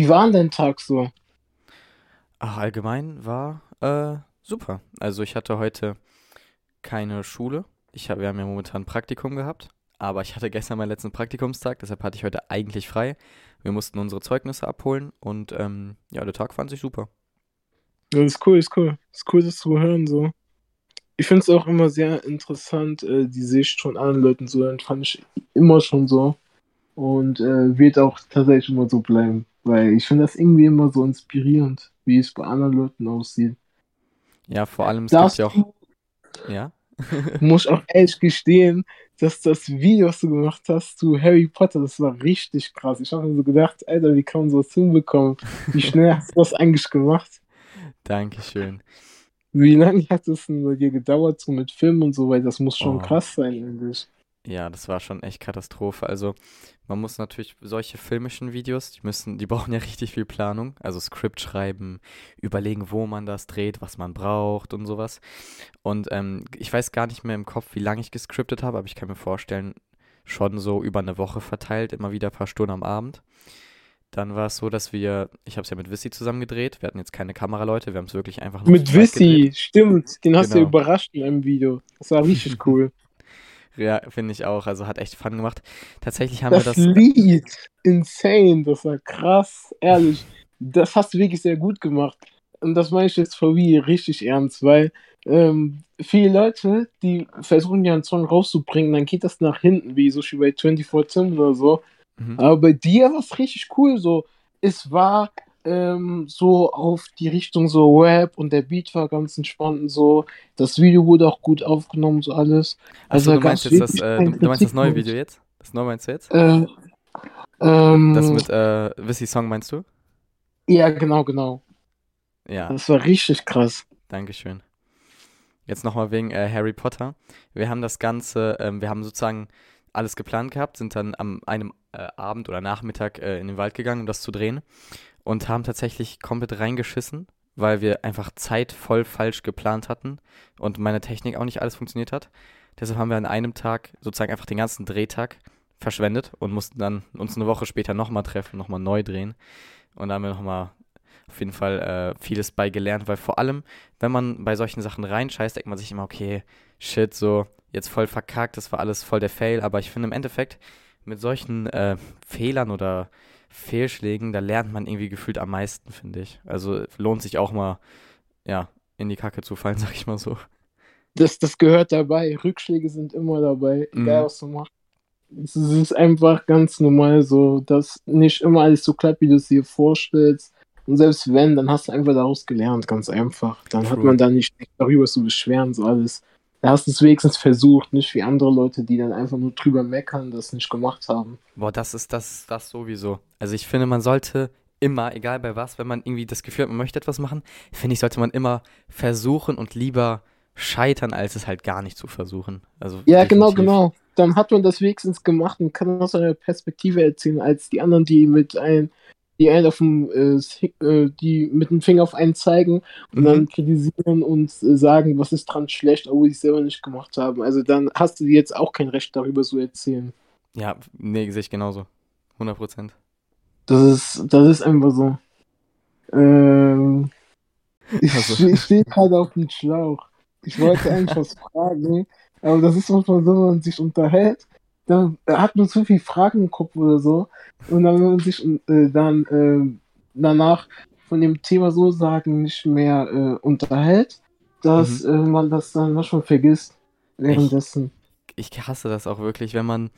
wie war denn dein Tag so? Ach, allgemein war äh, super. Also ich hatte heute keine Schule. Ich hab, wir haben ja momentan ein Praktikum gehabt, aber ich hatte gestern meinen letzten Praktikumstag, deshalb hatte ich heute eigentlich frei. Wir mussten unsere Zeugnisse abholen und ähm, ja, der Tag fand sich super. Das ist cool, ist cool. Ist cool, das zu hören, so. Ich finde es auch immer sehr interessant, äh, die Sicht von anderen Leuten so. Das fand ich immer schon so. Und äh, wird auch tatsächlich immer so bleiben. Weil ich finde das irgendwie immer so inspirierend, wie es bei anderen Leuten aussieht. Ja, vor allem, es Das gibt ja auch. Ja? muss auch ehrlich gestehen, dass das Video, was du gemacht hast zu Harry Potter, das war richtig krass. Ich habe mir so gedacht, Alter, wie kann man sowas hinbekommen? Wie schnell hast du das eigentlich gemacht? Dankeschön. Wie lange hat es denn bei dir gedauert, so mit Film und so, weil das muss schon Oh. krass sein, eigentlich. Ja, das war schon echt Katastrophe. Also, man muss natürlich solche filmischen Videos, die müssen, die brauchen ja richtig viel Planung. Also Skript schreiben, überlegen, wo man das dreht, was man braucht und sowas. Und ähm, ich weiß gar nicht mehr im Kopf, wie lange ich gescriptet habe, aber ich kann mir vorstellen, schon so über eine Woche verteilt, immer wieder ein paar Stunden am Abend. Dann war es so, dass wir, ich habe es ja mit Wissy zusammen gedreht. Wir hatten jetzt keine Kameraleute, wir haben es wirklich einfach nur Mit. Wissy, stimmt. Den hast du Genau. überrascht in einem Video. Das war richtig cool. Ja, finde ich auch. Also hat echt Fun gemacht. Tatsächlich haben wir Das das. Lied, insane, das war krass, ehrlich. Das hast du wirklich sehr gut gemacht. Und das meine ich jetzt for real richtig ernst, weil ähm, viele Leute, die versuchen ja einen Song rauszubringen, dann geht das nach hinten, wie so bei 24 Tim oder so. Mhm. Aber bei dir war es richtig cool, so. Es war ähm, so auf die Richtung so Rap und der Beat war ganz entspannt und so. Das Video wurde auch gut aufgenommen, so alles. Also da du meinst jetzt das, äh, du, du meinst das neue. Video jetzt? Das neue meinst du jetzt? Äh, ähm, Das mit äh, Wissy Song meinst du? Ja, genau, genau. Ja, Das war richtig krass. Dankeschön. Jetzt nochmal wegen äh, Harry Potter. Wir haben das Ganze, ähm, wir haben sozusagen alles geplant gehabt, sind dann am einem äh, Abend oder Nachmittag äh, in den Wald gegangen, um das zu drehen und haben tatsächlich komplett reingeschissen, weil wir einfach Zeit voll falsch geplant hatten und meine Technik auch nicht alles funktioniert hat. Deshalb haben wir an einem Tag sozusagen einfach den ganzen Drehtag verschwendet und mussten dann uns eine Woche später nochmal treffen, nochmal neu drehen. Und da haben wir nochmal auf jeden Fall äh, vieles bei gelernt, weil vor allem, wenn man bei solchen Sachen reinscheißt, denkt man sich immer, okay, shit, so jetzt voll verkackt, das war alles voll der Fail. Aber ich finde im Endeffekt, mit solchen äh, Fehlern oder Fehlschlägen, da lernt man irgendwie gefühlt am meisten, finde ich. Also lohnt sich auch mal, ja, in die Kacke zu fallen, sag ich mal so. Das, das gehört dabei. Rückschläge sind immer dabei, egal Mhm. was du machst. Es ist einfach ganz normal so, dass nicht immer alles so klappt, wie du es dir vorstellst. Und selbst wenn, dann hast du einfach daraus gelernt, ganz einfach. Dann hat True. man da nicht darüber zu beschweren, so alles. Da hast du es wenigstens versucht, nicht wie andere Leute, die dann einfach nur drüber meckern, das nicht gemacht haben. Boah, das ist das, das sowieso. Also ich finde, man sollte immer, egal bei was, wenn man irgendwie das Gefühl hat, man möchte etwas machen, finde ich, sollte man immer versuchen und lieber scheitern, als es halt gar nicht zu versuchen. Also Ja, genau, definitiv. genau. Dann hat man das wenigstens gemacht und kann aus einer Perspektive erzählen, als die anderen, die mit ein, die einen auf dem, äh, äh, die mit dem Finger auf einen zeigen und Mhm. dann kritisieren und äh, sagen, was ist dran schlecht, obwohl sie es selber nicht gemacht haben. Also dann hast du jetzt auch kein Recht darüber zu erzählen. Ja, nee, sehe ich genauso. 100 Prozent. Das ist, das ist einfach so. Ähm, ich Also. ich stehe gerade auf dem Schlauch. Ich wollte eigentlich was fragen, aber das ist manchmal so, wenn man sich unterhält, dann hat man zu viele Fragen im Kopf oder so. Und dann, wenn man sich äh, dann äh, danach von dem Thema so sagen nicht mehr äh, unterhält, dass äh, man das dann manchmal vergisst währenddessen. Ich hasse das auch wirklich, wenn man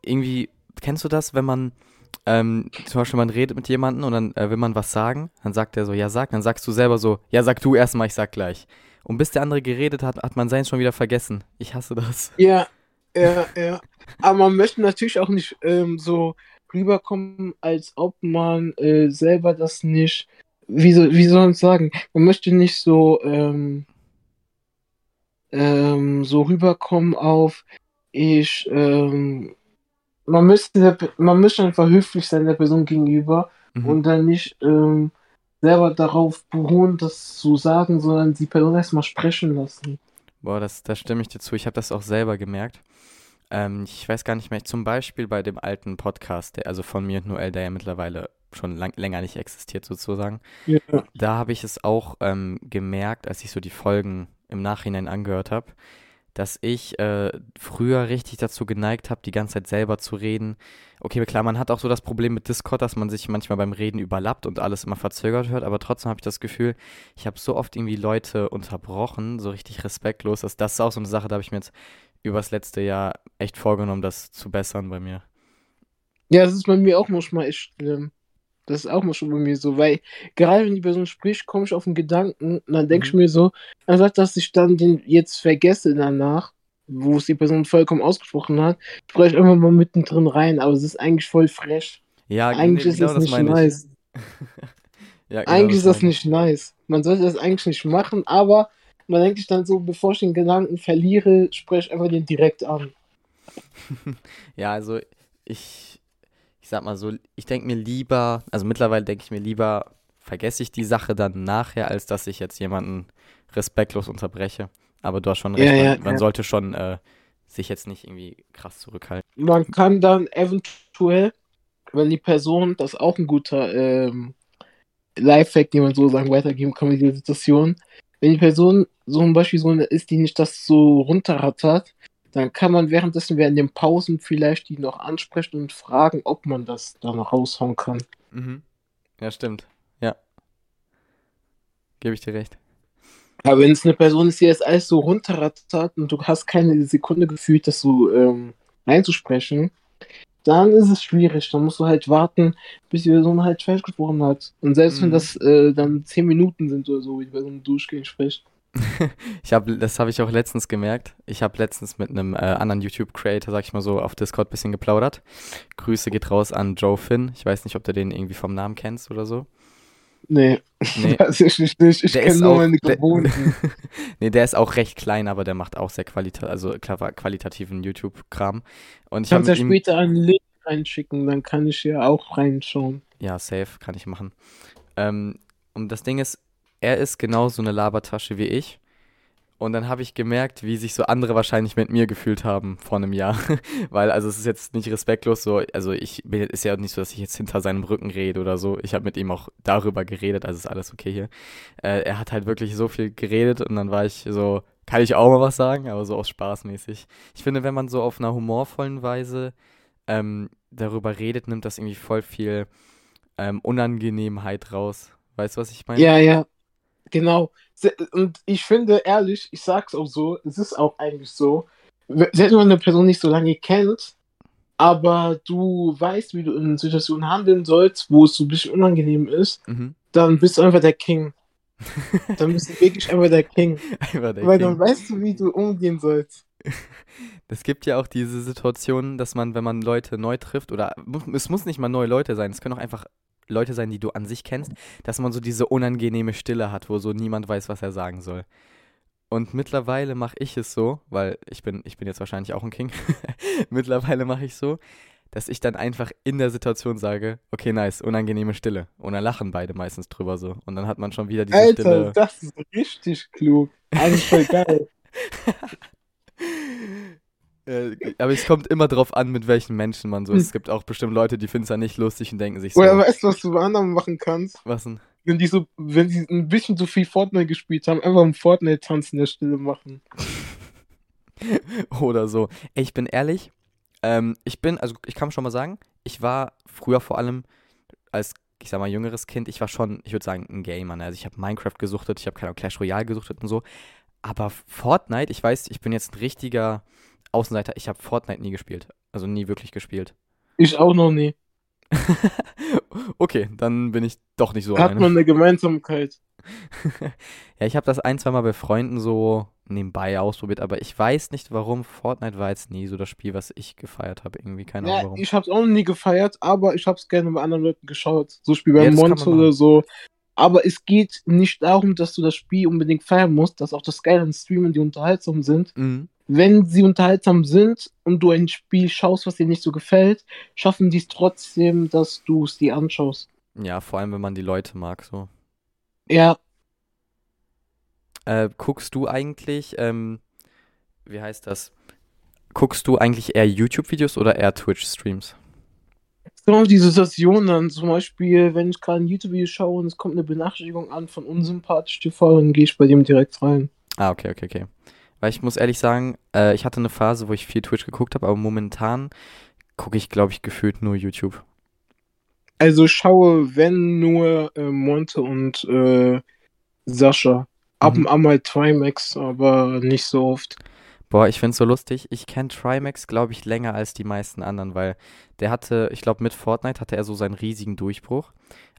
irgendwie, kennst du das, wenn man ähm, zum Beispiel man redet mit jemandem und dann äh, will man was sagen, dann sagt er so, ja sag, dann sagst du selber so, ja sag du erstmal, ich sag gleich. Und bis der andere geredet hat, hat man seins schon wieder vergessen. Ich hasse das. Ja, ja, ja. Aber man möchte natürlich auch nicht ähm, so rüberkommen, als ob man äh, selber das nicht, wie, so, wie soll man sagen, man möchte nicht so, ähm, ähm, so rüberkommen auf, ich, ähm, man müsste, der, man müsste einfach höflich sein der Person gegenüber Mhm. und dann nicht ähm, selber darauf beruhen, das zu sagen, sondern die Person erstmal sprechen lassen. Boah, das, da stimme ich dir zu. Ich habe das auch selber gemerkt. Ähm, ich weiß gar nicht mehr, zum Beispiel bei dem alten Podcast, der, also von mir und Noel, der ja mittlerweile schon lang, länger nicht existiert sozusagen. Ja. Da habe ich es auch ähm, gemerkt, als ich so die Folgen im Nachhinein angehört habe, dass ich äh, früher richtig dazu geneigt habe, die ganze Zeit selber zu reden. Okay, klar, man hat auch so das Problem mit Discord, dass man sich manchmal beim Reden überlappt und alles immer verzögert hört, aber trotzdem habe ich das Gefühl, ich habe so oft irgendwie Leute unterbrochen, so richtig respektlos. Dass das ist auch so eine Sache, da habe ich mir jetzt übers letzte Jahr echt vorgenommen, das zu bessern bei mir. Ja, das ist bei mir auch manchmal echt schlimm. Das ist auch manchmal bei mir so, weil gerade wenn die Person spricht, komme ich auf einen Gedanken und dann denke ich Mhm. mir so, anstatt dass ich dann den jetzt vergesse danach, wo es die Person vollkommen ausgesprochen hat, spreche ich einfach mal mittendrin rein, aber es ist eigentlich voll frech. Ja, Eigentlich nee, ist genau das das nicht ich. nice. Ja, genau Eigentlich ist das meine ich. nicht nice. Man sollte das eigentlich nicht machen, aber man denkt sich dann so, bevor ich den Gedanken verliere, spreche ich einfach den direkt an. Ja, also ich, ich sag mal so, ich denke mir lieber, also mittlerweile denke ich mir lieber, vergesse ich die Sache dann nachher, als dass ich jetzt jemanden respektlos unterbreche. Aber du hast schon recht, Ja, man, ja, man ja. sollte schon äh, sich jetzt nicht irgendwie krass zurückhalten. Man kann dann eventuell, wenn die Person, das ist auch ein guter ähm, Lifehack, den man so sagen weitergeben kann mit dieser Situation, wenn die Person so zum Beispiel so eine ist, die nicht das so runterrattert, dann kann man währenddessen während den Pausen vielleicht die noch ansprechen und fragen, ob man das dann noch raushauen kann. Mhm. Ja, stimmt. Ja. Gebe ich dir recht. Aber wenn es eine Person ist, die das alles so runterrattert und du hast keine Sekunde gefühlt, das so ähm, einzusprechen, dann ist es schwierig. Dann musst du halt warten, bis die Person halt fertig gesprochen hat. Und selbst wenn Mhm. das äh, dann zehn Minuten sind oder so, wie die Person durchgehend spricht. Ich habe, das habe ich auch letztens gemerkt. Ich habe letztens mit einem äh, anderen YouTube-Creator, sag ich mal so, auf Discord ein bisschen geplaudert. Grüße geht raus an Joe Finn. Ich weiß nicht, ob du den irgendwie vom Namen kennst oder so. Nee, Nee. tatsächlich nicht. Ich Der kenne ist nur auch, meine Gewohnten. nee, der ist auch recht klein, aber der macht auch sehr qualita also qualitativen YouTube-Kram. Und ich Kannst ja später einen Link reinschicken, dann kann ich ja auch reinschauen. ja, safe, kann ich machen. Ähm, und das Ding ist, er ist genauso eine Labertasche wie ich. Und dann habe ich gemerkt, wie sich so andere wahrscheinlich mit mir gefühlt haben vor einem Jahr. Weil, also es ist jetzt nicht respektlos so, also ich bin, ist ja nicht so, dass ich jetzt hinter seinem Rücken rede oder so. Ich habe mit ihm auch darüber geredet, also ist alles okay hier. Äh, er hat halt wirklich so viel geredet und dann war ich so, kann ich auch mal was sagen, aber so aus Spaßmäßig. Ich finde, wenn man so auf einer humorvollen Weise ähm, darüber redet, nimmt das irgendwie voll viel ähm, Unangenehmheit raus. Weißt du, was ich meine? Ja, ja, genau. Und ich finde, ehrlich, ich sag's auch so, es ist auch eigentlich so, selbst wenn man eine Person nicht so lange kennt, aber du weißt, wie du in Situationen handeln sollst, wo es so ein bisschen unangenehm ist, Mhm. dann bist du einfach der King. Dann bist du wirklich einfach der King. Einfach der Weil King. dann weißt du, wie du umgehen sollst. Es gibt ja auch diese Situation, dass man, wenn man Leute neu trifft, oder es muss nicht mal neue Leute sein, es können auch einfach Leute sein, die du an sich kennst, dass man so diese unangenehme Stille hat, wo so niemand weiß, was er sagen soll. Und mittlerweile mache ich es so, weil ich bin, ich bin jetzt wahrscheinlich auch ein King. mittlerweile mache ich so, dass ich dann einfach in der Situation sage, okay, nice, unangenehme Stille. Und dann lachen beide meistens drüber so. Und dann hat man schon wieder diese Alter, Stille. das ist richtig klug. Eigentlich voll geil. Äh, aber es kommt immer drauf an, mit welchen Menschen man so ist. Es gibt auch bestimmt Leute, die finden es ja nicht lustig und denken sich so, Oder weißt du, was du bei anderen machen kannst? was denn? Wenn die so, wenn die ein bisschen zu viel Fortnite gespielt haben, einfach einen Fortnite-Tanz in der Stille machen. Oder so. Ey, ich bin ehrlich, ähm, ich bin, also ich kann schon mal sagen, ich war früher vor allem als, ich sag mal, jüngeres Kind, ich war schon, ich würde sagen, ein Gamer. Ne? Also ich habe Minecraft gesuchtet, ich habe keine Clash Royale gesuchtet und so. Aber Fortnite, ich weiß, ich bin jetzt ein richtiger Außenseiter, ich habe Fortnite nie gespielt. Also nie wirklich gespielt. Ich auch noch nie. okay, dann bin ich doch nicht so Hat alleine. man eine Gemeinsamkeit. ja, ich habe das ein, zwei Mal bei Freunden so nebenbei ausprobiert, aber ich weiß nicht warum. Fortnite war jetzt nie so das Spiel, was ich gefeiert habe. Irgendwie, keine Ahnung Ja, warum. ich hab's auch noch nie gefeiert, aber ich hab's gerne bei anderen Leuten geschaut. So Spiel bei Ja, Monster oder so. Aber es geht nicht darum, dass du das Spiel unbedingt feiern musst, dass auch das Geile an Streamen, die unterhaltsam sind. Mhm. Wenn sie unterhaltsam sind und du ein Spiel schaust, was dir nicht so gefällt, schaffen die es trotzdem, dass du es dir anschaust. Ja, vor allem, wenn man die Leute mag, so. Ja, Äh, guckst du eigentlich, ähm, wie heißt das? Guckst du eigentlich eher YouTube-Videos oder eher Twitch-Streams? Genau diese Situation dann, zum Beispiel, wenn ich gerade ein YouTube-Video schaue und es kommt eine Benachrichtigung an von unsympathisch TV, dann gehe ich bei dem direkt rein. Ah, okay, okay, okay. Weil ich muss ehrlich sagen, äh, ich hatte eine Phase, wo ich viel Twitch geguckt habe, aber momentan gucke ich, glaube ich, gefühlt nur YouTube. Also schaue, wenn nur äh, Monte und äh, Sascha. Ab Mhm. und an mal Trimax, aber nicht so oft. Boah, ich find's so lustig. Ich kenne Trimax, glaube ich, länger als die meisten anderen, weil der hatte, ich glaube, mit Fortnite hatte er so seinen riesigen Durchbruch.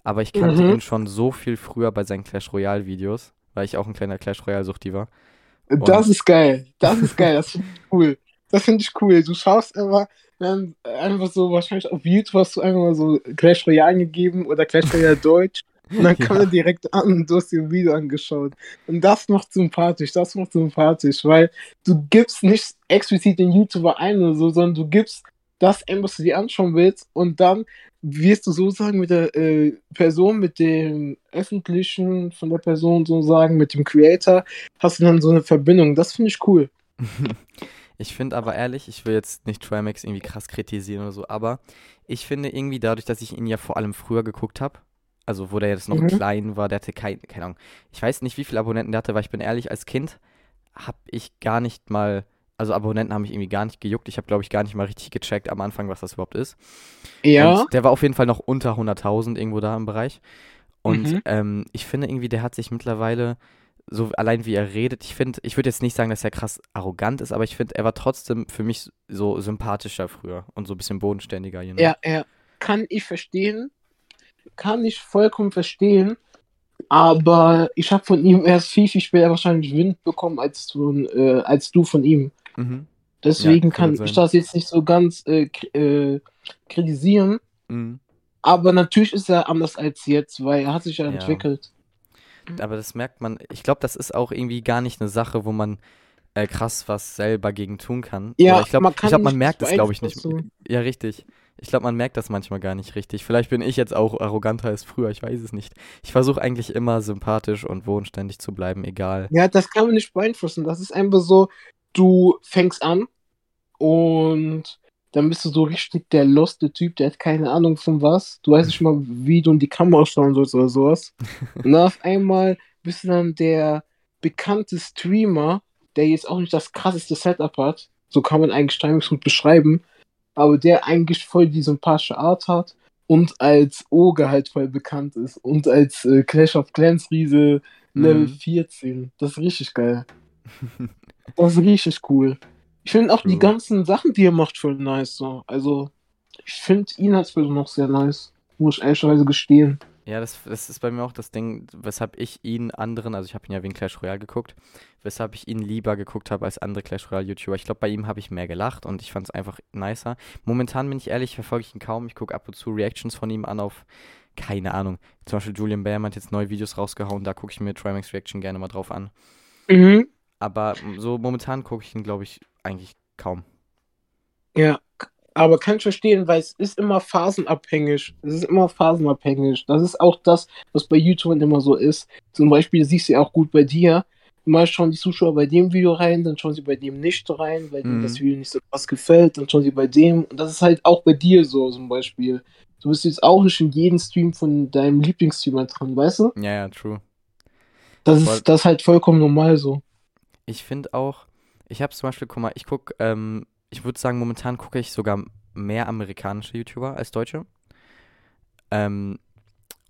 Aber ich kannte Mhm. ihn schon so viel früher bei seinen Clash Royale Videos, weil ich auch ein kleiner Clash Royale Suchti war. Das Und ist geil. Das ist geil. Das finde ich cool. Das finde ich cool. Du schaust immer dann einfach so, wahrscheinlich auf YouTube hast du einfach mal so Clash Royale gegeben oder Clash Royale Deutsch. Und dann kam ja, er direkt an und du hast dir ein Video angeschaut. Und das macht sympathisch, das macht sympathisch, weil du gibst nicht explizit den YouTuber ein oder so, sondern du gibst das ein, was du dir anschauen willst und dann wirst du sozusagen mit der äh, Person, mit dem Öffentlichen von der Person sozusagen, mit dem Creator, hast du dann so eine Verbindung. Das finde ich cool. Ich finde aber ehrlich, ich will jetzt nicht Trimax irgendwie krass kritisieren oder so, aber ich finde irgendwie dadurch, dass ich ihn ja vor allem früher geguckt habe, also wo der jetzt noch Mhm. klein war, der hatte kein, keine Ahnung, ich weiß nicht, wie viele Abonnenten der hatte, weil ich bin ehrlich, als Kind habe ich gar nicht mal, also Abonnenten haben mich irgendwie gar nicht gejuckt. Ich habe, glaube ich, gar nicht mal richtig gecheckt am Anfang, was das überhaupt ist. Ja. Und der war auf jeden Fall noch unter 100.000 irgendwo da im Bereich. Und Mhm. ähm, ich finde irgendwie, der hat sich mittlerweile, so allein wie er redet, ich finde, ich würde jetzt nicht sagen, dass er krass arrogant ist, aber ich finde, er war trotzdem für mich so sympathischer früher und so ein bisschen bodenständiger, you know? Ja, ja. Kann ich verstehen. Kann ich vollkommen verstehen. Aber ich habe von ihm erst viel, viel später wahrscheinlich Wind bekommen als, von, äh, als du von ihm. Mhm. Deswegen Ja, kann kann ich das jetzt nicht so ganz äh, äh, kritisieren. Mhm. Aber natürlich ist er anders als jetzt, weil er hat sich ja Ja. entwickelt. Aber das merkt man, ich glaube, das ist auch irgendwie gar nicht eine Sache, wo man äh, krass was selber gegen tun kann. Ja, Oder ich glaube, man ich kann glaube, man merkt es, glaube ich, nicht. beeinflussen. Ja, richtig. Ich glaube, man merkt das manchmal gar nicht richtig. Vielleicht bin ich jetzt auch arroganter als früher, ich weiß es nicht. Ich versuche eigentlich immer sympathisch und wohnständig zu bleiben, egal. Ja, das kann man nicht beeinflussen. Das ist einfach so, du fängst an und dann bist du so richtig der loste Typ, der hat keine Ahnung von was. Du weißt nicht mal, wie du in die Kamera schauen sollst oder sowas. Und auf einmal bist du dann der bekannte Streamer, der jetzt auch nicht das krasseste Setup hat. So kann man eigentlich Timings gut beschreiben. Aber der eigentlich voll die sympathische Art hat und als Oge halt voll bekannt ist. Und als äh, Clash of Clans Riese Level Mhm. 14. Das ist richtig geil. Das ist richtig cool. Ich finde auch die ganzen Sachen, die er macht, voll nice. So. Also, ich finde ihn als Person noch sehr nice. Muss ich ehrlicherweise gestehen. Ja, das, das ist bei mir auch das Ding, weshalb ich ihn anderen, also ich habe ihn ja wegen Clash Royale geguckt, weshalb ich ihn lieber geguckt habe als andere Clash Royale YouTuber. Ich glaube, bei ihm habe ich mehr gelacht und ich fand es einfach nicer. Momentan bin ich ehrlich, verfolge ich ihn kaum. Ich gucke ab und zu Reactions von ihm an auf, keine Ahnung. Zum Beispiel Julian Bam hat jetzt neue Videos rausgehauen, da gucke ich mir Trimax Reaction gerne mal drauf an. Mhm. Aber so momentan gucke ich ihn, glaube ich, eigentlich kaum. Ja, aber kann ich verstehen, weil es ist immer phasenabhängig. Es ist immer phasenabhängig. Das ist auch das, was bei YouTubern immer so ist. Zum Beispiel siehst du ja auch gut bei dir. Mal schauen die Zuschauer bei dem Video rein, dann schauen sie bei dem nicht rein, weil Mhm. das Video nicht so krass gefällt, dann schauen sie bei dem. Und das ist halt auch bei dir so zum Beispiel. Du bist jetzt auch nicht in jeden Stream von deinem Lieblingsstreamer dran, weißt du? Ja, ja, true. Das ist, das ist halt vollkommen normal so. Ich finde auch, ich habe zum Beispiel, guck mal, ich gucke, ähm, ich würde sagen, momentan gucke ich sogar mehr amerikanische YouTuber als deutsche. Ähm,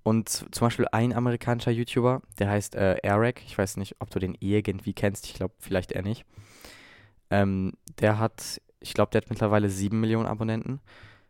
und zum Beispiel ein amerikanischer YouTuber, der heißt äh, Eric. Ich weiß nicht, ob du den irgendwie kennst. Ich glaube, vielleicht eher nicht. Ähm, der hat, ich glaube, der hat mittlerweile sieben Millionen Abonnenten.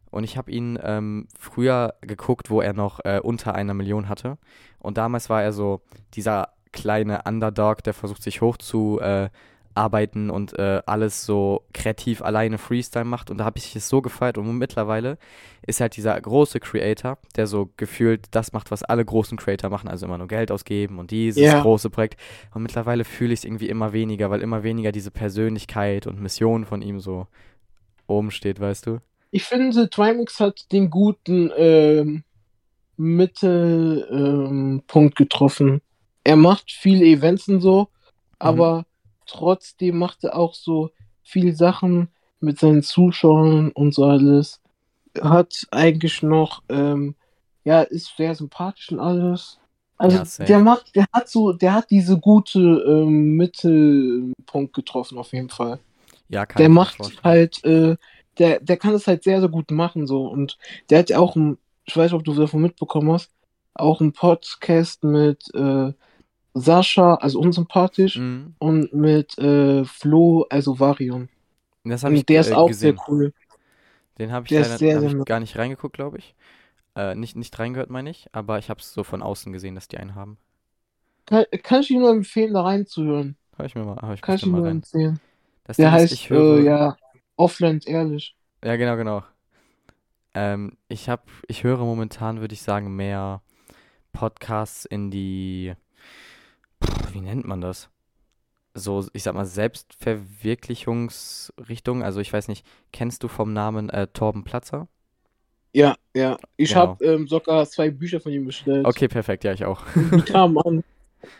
Und ich habe ihn ähm, früher geguckt, wo er noch äh, unter einer Million hatte. Und damals war er so dieser kleine Underdog, der versucht sich hoch zu äh, arbeiten und äh, alles so kreativ alleine Freestyle macht. Und da habe ich es so gefeiert. Und mittlerweile ist halt dieser große Creator, der so gefühlt das macht, was alle großen Creator machen, also immer nur Geld ausgeben und dieses Ja. große Projekt. Und mittlerweile fühle ich es irgendwie immer weniger, weil immer weniger diese Persönlichkeit und Mission von ihm so oben steht, weißt du? Ich finde, Trimax hat den guten ähm, Mittelpunkt getroffen. Er macht viele Events und so, aber trotzdem macht er auch so viele Sachen mit seinen Zuschauern und so alles. hat eigentlich noch, ähm, ja, ist sehr sympathisch und alles. Also Ja, der macht, der hat so, der hat diese gute ähm, Mittelpunkt getroffen auf jeden Fall. Ja, kann Der macht vorstellen. halt, äh, der, der kann es halt sehr, sehr gut machen so und der hat ja auch ein, ich weiß nicht, ob du davon mitbekommen hast, auch einen Podcast mit äh, Sascha, also unsympathisch, Mhm. und mit äh, Flo, also Varion. Das habe ich Und der ist äh, auch gesehen. sehr cool. Den habe ich Der ist leider sehr, hab sehr ich gar nicht reingeguckt, glaube ich. Äh, nicht, nicht reingehört, meine ich, aber ich habe es so von außen gesehen, dass die einen haben. Kann, kann ich dir nur empfehlen, da reinzuhören. Hör ich mir mal, hör ich Kann ich mal nur rein. empfehlen. Das Der Ding ist, heißt, ich höre. äh, ja, Offline und ehrlich. Ja, genau, genau. Ähm, ich habe, ich höre momentan, würde ich sagen, mehr Podcasts in die, wie nennt man das? So, ich sag mal, Selbstverwirklichungsrichtung. Also ich weiß nicht, kennst du vom Namen äh, Torben Platzer? Ja, ja. Ich Genau. habe ähm, sogar zwei Bücher von ihm bestellt. Okay, perfekt, ja, ich auch. Die kamen an.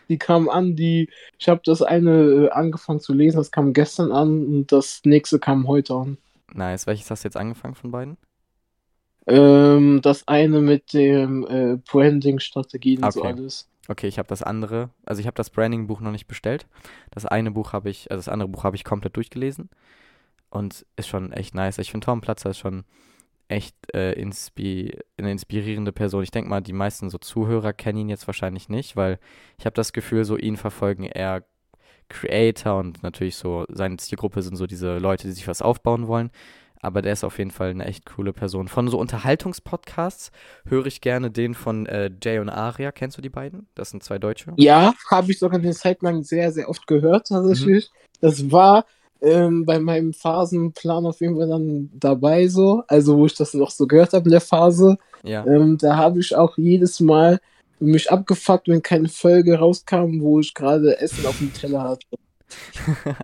Die kamen an, die. Ich habe das eine äh, angefangen zu lesen, das kam gestern an und das nächste kam heute an. Nice. Welches hast du jetzt angefangen von beiden? Ähm, das eine mit dem äh, Branding-Strategien und so Okay. alles. Okay, ich habe das andere, also ich habe das Branding-Buch noch nicht bestellt. Das eine Buch habe ich, also das andere Buch habe ich komplett durchgelesen und ist schon echt nice. Ich finde Tom Platzer ist schon echt äh, inspi eine inspirierende Person. Ich denke mal, die meisten so Zuhörer kennen ihn jetzt wahrscheinlich nicht, weil ich habe das Gefühl, so ihn verfolgen eher Creator und natürlich so seine Zielgruppe sind so diese Leute, die sich was aufbauen wollen. Aber der ist auf jeden Fall eine echt coole Person. Von so Unterhaltungspodcasts höre ich gerne den von äh, Jay und Aria. Kennst du die beiden? Das sind zwei Deutsche. Ja, habe ich sogar eine Zeit lang sehr, sehr oft gehört, Mhm. tatsächlich. Das war ähm, bei meinem Phasenplan auf jeden Fall dann dabei so. Also, wo ich das noch so gehört habe in der Phase. Ja. Ähm, da habe ich auch jedes Mal mich abgefuckt, wenn keine Folge rauskam, wo ich gerade Essen auf dem Teller hatte.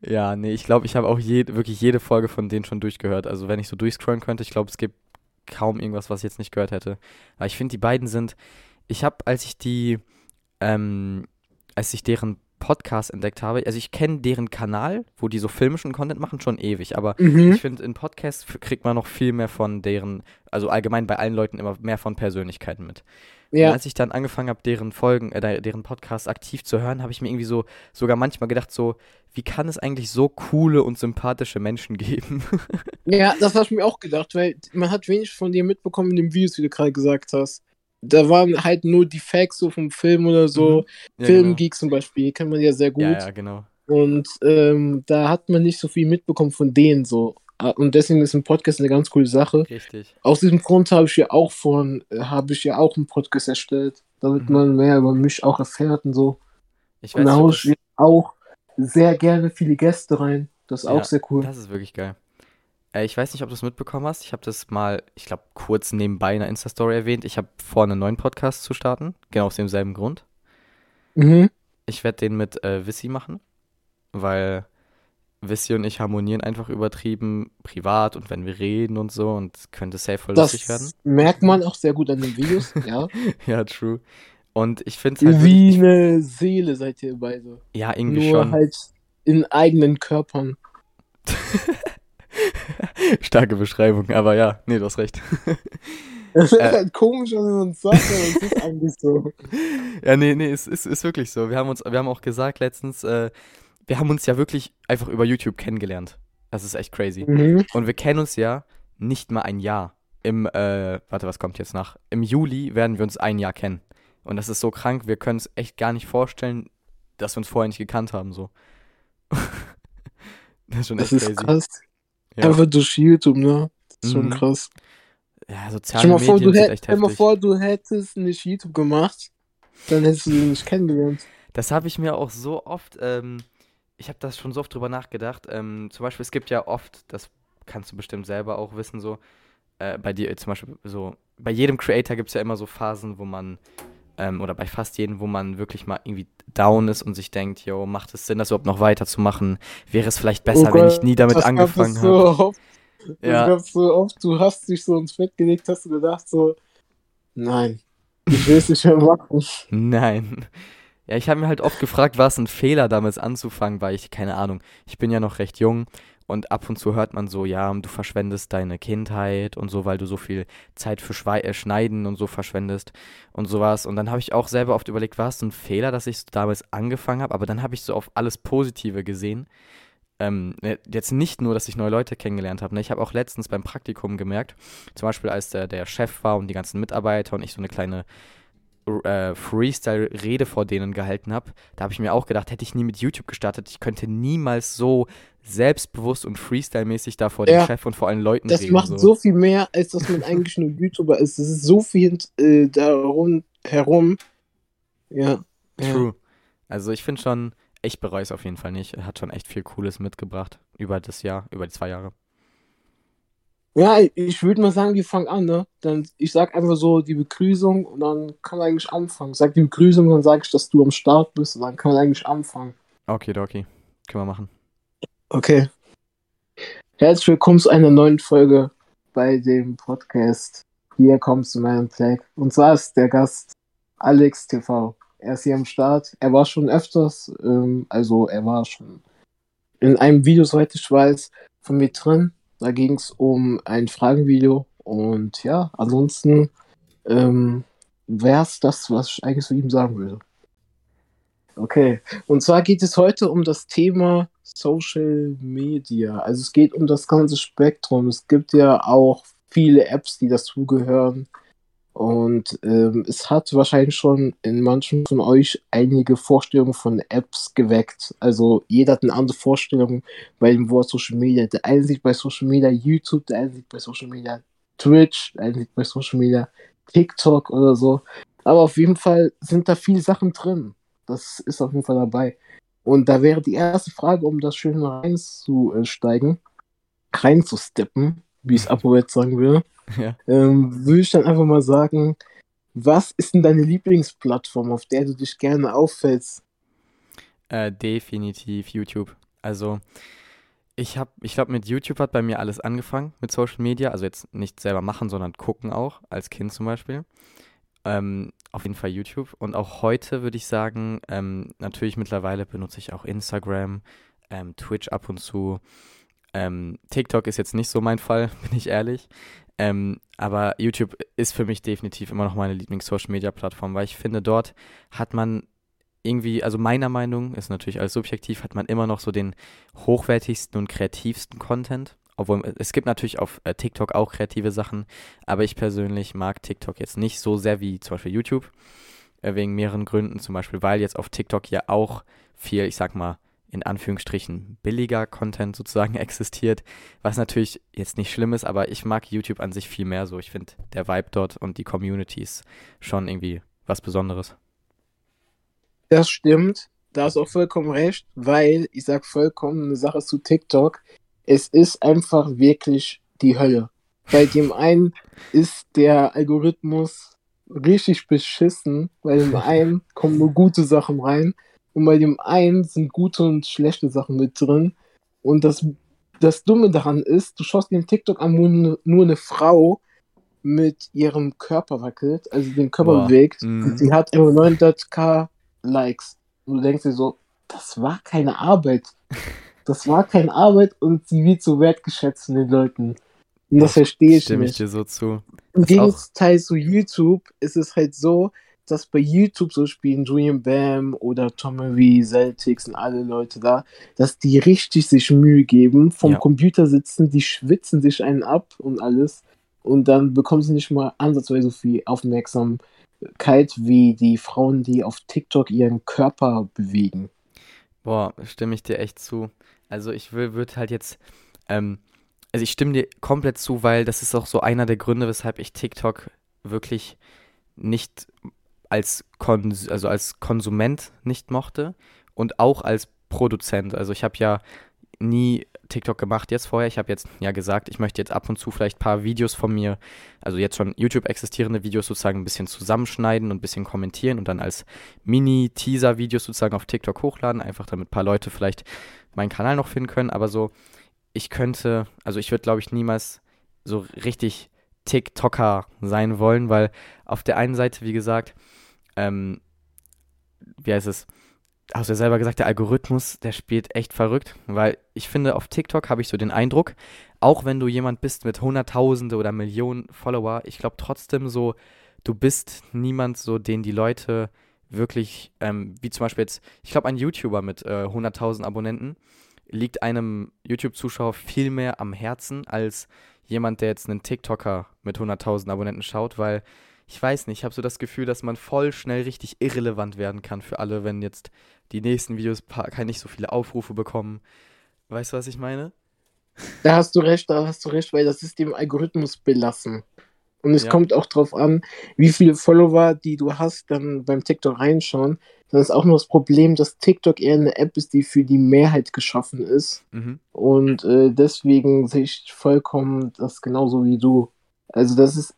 Ja, nee, ich glaube, ich habe auch je, wirklich jede Folge von denen schon durchgehört. Also wenn ich so durchscrollen könnte, ich glaube, es gibt kaum irgendwas, was ich jetzt nicht gehört hätte. Aber ich finde, die beiden sind, ich habe, als ich die, ähm, als ich deren Podcast entdeckt habe, also ich kenne deren Kanal, wo die so filmischen Content machen, schon ewig, aber Mhm. ich finde, in Podcasts kriegt man noch viel mehr von deren, also allgemein bei allen Leuten immer mehr von Persönlichkeiten mit. Und Ja, als ich dann angefangen habe, deren Folgen, äh, de- deren Podcast aktiv zu hören, habe ich mir irgendwie so sogar manchmal gedacht, so, wie kann es eigentlich so coole und sympathische Menschen geben? ja, das habe ich mir auch gedacht, weil man hat wenig von dir mitbekommen in den Videos, wie du gerade gesagt hast. Da waren halt nur die Facts so vom Film oder so. Mhm. Ja, Filmgeek zum Beispiel, kennt man ja sehr gut. genau. Ja, ja, genau. Und ähm, da hat man nicht so viel mitbekommen von denen so. Ah, Und deswegen ist ein Podcast eine ganz coole Sache. Richtig. Aus diesem Grund habe ich ja auch von, äh, habe ich ja auch einen Podcast erstellt, damit Mhm. man mehr über mich auch erfährt und so. Ich Und weiß da nicht, haue ich auch sehr gerne viele Gäste rein. Das ist Ja, auch sehr cool. das, das ist wirklich geil. Äh, ich weiß nicht, ob du es mitbekommen hast. Ich habe das mal, ich glaube, kurz nebenbei in einer Insta-Story erwähnt. Ich habe vor, einen neuen Podcast zu starten. Genau aus demselben Grund. Mhm. Ich werde den mit äh, Wissi machen, weil Wissi und ich harmonieren einfach übertrieben privat und wenn wir reden und so und könnte safe voll lustig werden. Das merkt man auch sehr gut an den Videos, ja. Ja, true. Und ich finde es halt Wie eine Seele seid ihr beide. ja, irgendwie Nur schon. halt in eigenen Körpern. Starke Beschreibung, aber ja, nee, du hast recht. Das ist Äh. halt komisch, wenn man es sagt, aber es ist eigentlich so. Ja, nee, nee, es ist, ist wirklich so. Wir haben uns, wir haben auch gesagt letztens, äh, wir haben uns ja wirklich einfach über YouTube kennengelernt. Das ist echt crazy. Mhm. Und wir kennen uns ja nicht mal ein Jahr. Im, äh, warte, was kommt jetzt nach? Im Juli werden wir uns ein Jahr kennen. Und das ist so krank, wir können es echt gar nicht vorstellen, dass wir uns vorher nicht gekannt haben, so. das ist schon Das echt ist crazy. krass. Ja. Einfach durch YouTube, ne? Das ist schon Mhm. krass. ja, Stell soziale vor, Medien du, sind hätt, echt stell dir mal heftig. vor, du hättest nicht YouTube gemacht, dann hättest du ihn nicht kennengelernt. Das habe ich mir auch so oft, ähm, ich habe das schon so oft drüber nachgedacht. Ähm, zum Beispiel, es gibt ja oft, das kannst du bestimmt selber auch wissen, so, äh, bei dir zum Beispiel so, bei jedem Creator gibt es ja immer so Phasen, wo man, ähm, oder bei fast jedem, wo man wirklich mal irgendwie down ist und sich denkt, yo, macht es Sinn, das überhaupt noch weiterzumachen? Wäre es vielleicht besser, wenn ich nie damit Oh angefangen so habe? Ja. gab es so oft, du hast dich so ins Bett gelegt, hast du gedacht so, nein, ich will es nicht mehr machen. Nein. Ja, ich habe mir halt oft gefragt, war es ein Fehler, damals anzufangen, weil ich, keine Ahnung, ich bin ja noch recht jung Und ab und zu hört man so, ja, du verschwendest deine Kindheit und so, weil du so viel Zeit für Schwei äh, Schneiden und so verschwendest und sowas. Und dann habe ich auch selber oft überlegt, war es ein Fehler, dass ich damals angefangen habe? Aber dann habe ich so auf alles Positive gesehen. Ähm, ne, jetzt nicht nur, dass ich neue Leute kennengelernt habe. Ne? Ich habe auch letztens beim Praktikum gemerkt, zum Beispiel als der, der Chef war und die ganzen Mitarbeiter und ich so eine kleine äh, Freestyle-Rede vor denen gehalten habe, da habe ich mir auch gedacht, hätte ich nie mit YouTube gestartet, ich könnte niemals so selbstbewusst und Freestyle-mäßig da vor ja, dem Chef und vor allen Leuten das reden. Das macht so. so. viel mehr, als dass man eigentlich nur YouTuber ist. Es ist so viel äh, darum herum. Ja. True. Ja. Also ich finde schon, ich bereue es auf jeden Fall nicht. Er hat schon echt viel Cooles mitgebracht über das Jahr, über die zwei Jahre. Ja, ich würde mal sagen, wir fangen an, ne? Dann, ich sag einfach so die Begrüßung und dann kann man eigentlich anfangen. Sag die Begrüßung, dann sag ich, dass du am Start bist und dann kann man eigentlich anfangen. Okay, okay. Können wir machen. Okay. Herzlich willkommen zu einer neuen Folge bei dem Podcast. Hier kommst du meinem Flag. Und zwar ist der Gast Alex TV. Er ist hier am Start. Er war schon öfters, ähm, also er war schon in einem Video, soweit ich weiß, von mir drin. Da ging es um ein Fragenvideo. Und ja, ansonsten ähm, wäre es das, was ich eigentlich zu ihm sagen würde. Okay, und zwar geht es heute um das Thema Social Media. Also es geht um das ganze Spektrum. Es gibt ja auch viele Apps, die dazugehören. Und ähm, es hat wahrscheinlich schon in manchen von euch einige Vorstellungen von Apps geweckt. Also jeder hat eine andere Vorstellung bei dem Wort Social Media. Der eine sieht bei Social Media YouTube, der eine sieht bei Social Media Twitch, der eine sieht bei Social Media TikTok oder so. Aber auf jeden Fall sind da viele Sachen drin. Das ist auf jeden Fall dabei. Und da wäre die erste Frage, um das schön reinzusteigen, reinzusteppen, wie es Apo jetzt sagen würde ja. ähm, würde ich dann einfach mal sagen, was ist denn deine Lieblingsplattform, auf der du dich gerne auffällst? Äh, definitiv YouTube. Also ich habe, ich glaube, mit YouTube hat bei mir alles angefangen, mit Social Media. Also jetzt nicht selber machen, sondern gucken auch, als Kind zum Beispiel. Ähm, auf jeden Fall YouTube. Und auch heute würde ich sagen, ähm, natürlich mittlerweile benutze ich auch Instagram, ähm, Twitch ab und zu. Ähm, TikTok ist jetzt nicht so mein Fall, bin ich ehrlich. Ähm, aber YouTube ist für mich definitiv immer noch meine Lieblings-Social-Media-Plattform, weil ich finde, dort hat man irgendwie, also meiner Meinung, ist natürlich alles subjektiv, hat man immer noch so den hochwertigsten und kreativsten Content. Obwohl es gibt natürlich auf äh, TikTok auch kreative Sachen, aber ich persönlich mag TikTok jetzt nicht so sehr wie zum Beispiel YouTube. Äh, wegen mehreren Gründen. Zum Beispiel, weil jetzt auf TikTok ja auch viel, ich sag mal, in Anführungsstrichen billiger Content sozusagen existiert, was natürlich jetzt nicht schlimm ist, aber ich mag YouTube an sich viel mehr so. Ich finde der Vibe dort und die Community ist schon irgendwie was Besonderes. Das stimmt, da hast du auch vollkommen recht, weil ich sag vollkommen eine Sache zu TikTok. Es ist einfach wirklich die Hölle. Bei dem einen ist der Algorithmus richtig beschissen, bei dem einen kommen nur gute Sachen rein und bei dem einen sind gute und schlechte Sachen mit drin. Und das, das Dumme daran ist, du schaust den TikTok an, wo nur eine Frau mit ihrem Körper wackelt, also den Körper Boah. bewegt. Mhm. Und sie hat immer 900k Likes. Und du denkst dir so, das war keine Arbeit. Das war keine Arbeit und sie wird so wertgeschätzt von den Leuten. Und das verstehe ich Stimme nicht. Stimme ich dir so zu. Im Gegenteil zu YouTube ist es halt so, dass bei YouTube so spielen, Julian Bam oder Tommy Celtics und alle Leute da, dass die richtig sich Mühe geben, vom ja. Computer sitzen, die schwitzen sich einen ab und alles und dann bekommen sie nicht mal ansatzweise so viel Aufmerksamkeit wie die Frauen, die auf TikTok ihren Körper bewegen. Boah, stimme ich dir echt zu. Also ich würde halt jetzt, ähm, also ich stimme dir komplett zu, weil das ist auch so einer der Gründe, weshalb ich TikTok wirklich nicht als, Kons also als Konsument nicht mochte und auch als Produzent. Also ich habe ja nie TikTok gemacht jetzt vorher. Ich habe jetzt ja gesagt, ich möchte jetzt ab und zu vielleicht ein paar Videos von mir, also jetzt schon YouTube existierende Videos sozusagen ein bisschen zusammenschneiden und ein bisschen kommentieren und dann als Mini-Teaser-Videos sozusagen auf TikTok hochladen, einfach damit ein paar Leute vielleicht meinen Kanal noch finden können. Aber so, ich könnte, also ich würde glaube ich niemals so richtig TikToker sein wollen, weil auf der einen Seite, wie gesagt, ähm, wie heißt es, hast du ja selber gesagt, der Algorithmus, der spielt echt verrückt, weil ich finde, auf TikTok habe ich so den Eindruck, auch wenn du jemand bist mit Hunderttausende oder Millionen Follower, ich glaube trotzdem so, du bist niemand so, den die Leute wirklich, ähm, wie zum Beispiel jetzt, ich glaube, ein YouTuber mit äh, 100.000 Abonnenten liegt einem YouTube-Zuschauer viel mehr am Herzen als jemand, der jetzt einen TikToker mit 100.000 Abonnenten schaut, weil ich weiß nicht, ich habe so das Gefühl, dass man voll schnell richtig irrelevant werden kann für alle, wenn jetzt die nächsten Videos kann nicht so viele Aufrufe bekommen. Weißt du, was ich meine? Da hast du recht, da hast du recht, weil das ist dem Algorithmus belassen. Und es ja. kommt auch darauf an, wie viele Follower, die du hast, dann beim TikTok reinschauen. Dann ist auch nur das Problem, dass TikTok eher eine App ist, die für die Mehrheit geschaffen ist. Mhm. Und äh, deswegen sehe ich vollkommen das genauso wie du. Also das ist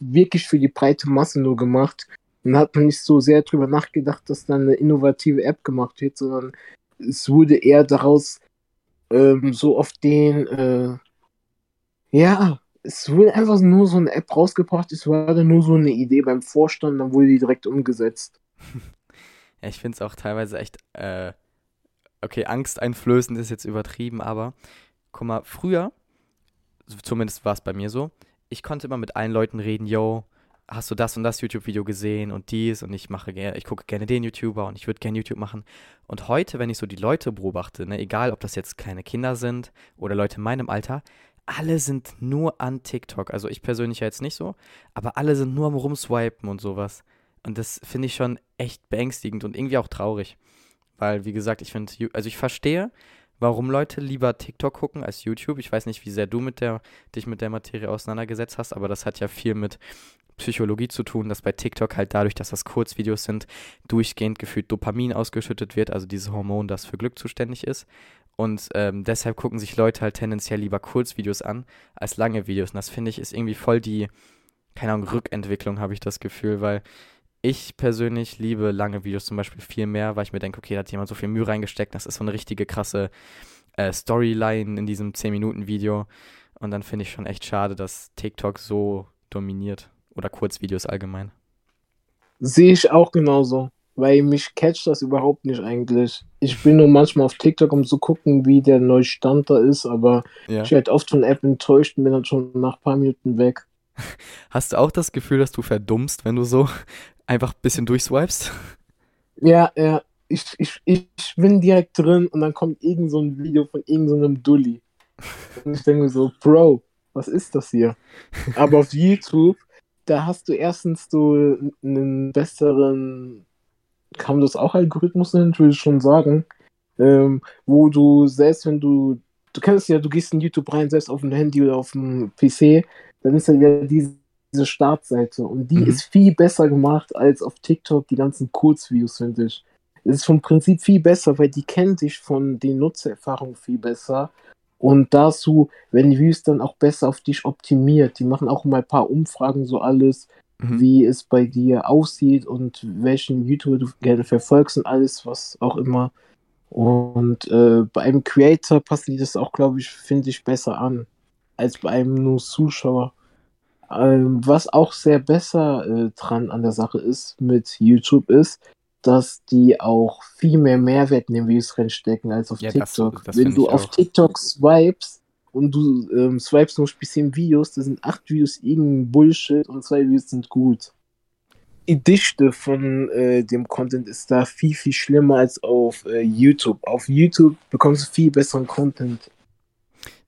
wirklich für die breite Masse nur gemacht. Und hat man nicht so sehr drüber nachgedacht, dass dann eine innovative App gemacht wird, sondern es wurde eher daraus ähm, so auf den, äh, ja, es wurde einfach nur so eine App rausgebracht, es war dann nur so eine Idee beim Vorstand, dann wurde die direkt umgesetzt. ja, ich finde es auch teilweise echt, äh, okay, angsteinflößend ist jetzt übertrieben, aber guck mal, früher, zumindest war es bei mir so, ich konnte immer mit allen Leuten reden, yo, hast du das und das YouTube-Video gesehen und dies und ich mache ich gucke gerne den YouTuber und ich würde gerne YouTube machen. Und heute, wenn ich so die Leute beobachte, ne, egal ob das jetzt kleine Kinder sind oder Leute in meinem Alter, alle sind nur an TikTok. Also ich persönlich ja jetzt nicht so, aber alle sind nur am Rumswipen und sowas. Und das finde ich schon echt beängstigend und irgendwie auch traurig. Weil, wie gesagt, ich finde, also ich verstehe, warum Leute lieber TikTok gucken als YouTube. Ich weiß nicht, wie sehr du mit der, dich mit der Materie auseinandergesetzt hast, aber das hat ja viel mit Psychologie zu tun, dass bei TikTok halt dadurch, dass das Kurzvideos sind, durchgehend gefühlt Dopamin ausgeschüttet wird, also dieses Hormon, das für Glück zuständig ist. Und ähm, deshalb gucken sich Leute halt tendenziell lieber Kurzvideos an als lange Videos. Und das finde ich ist irgendwie voll die, keine Ahnung, Rückentwicklung, habe ich das Gefühl, weil ich persönlich liebe lange Videos zum Beispiel viel mehr, weil ich mir denke, okay, da hat jemand so viel Mühe reingesteckt, das ist so eine richtige krasse äh, Storyline in diesem 10-Minuten-Video. Und dann finde ich schon echt schade, dass TikTok so dominiert. Oder Kurzvideos allgemein. Sehe ich auch genauso weil mich catcht das überhaupt nicht eigentlich. Ich bin nur manchmal auf TikTok, um zu gucken, wie der neue Stand da ist, aber ja. ich werde oft von App enttäuscht und bin dann schon nach ein paar Minuten weg. Hast du auch das Gefühl, dass du verdummst, wenn du so einfach ein bisschen durchswipest? Ja, ja. Ich, ich, ich bin direkt drin und dann kommt irgend so ein Video von irgendeinem so Dulli. Und ich denke so, Bro, was ist das hier? Aber auf YouTube, da hast du erstens so einen besseren kam das auch Algorithmus hin, würde ich schon sagen, ähm, wo du selbst wenn du, du kennst ja, du gehst in YouTube rein, selbst auf dem Handy oder auf dem PC, dann ist ja diese, diese Startseite und die mhm. ist viel besser gemacht als auf TikTok die ganzen Kurzvideos, finde ich. Es ist vom Prinzip viel besser, weil die kennen dich von den Nutzererfahrungen viel besser. Und dazu werden die Views dann auch besser auf dich optimiert. Die machen auch mal ein paar Umfragen, so alles mhm. wie es bei dir aussieht und welchen YouTuber du gerne verfolgst und alles, was auch immer. Und äh, bei einem Creator passen die das auch, glaube ich, finde ich, besser an, als bei einem nur Zuschauer. Ähm, was auch sehr besser äh, dran an der Sache ist mit YouTube ist, dass die auch viel mehr Mehrwert in den Videos reinstecken als auf ja, TikTok. Das, das Wenn du auf TikTok swipes, und du ähm, swipest zum Beispiel 10 Videos, da sind 8 Videos irgendein Bullshit und 2 Videos sind gut. Die Dichte von äh, dem Content ist da viel, viel schlimmer als auf äh, YouTube. Auf YouTube bekommst du viel besseren Content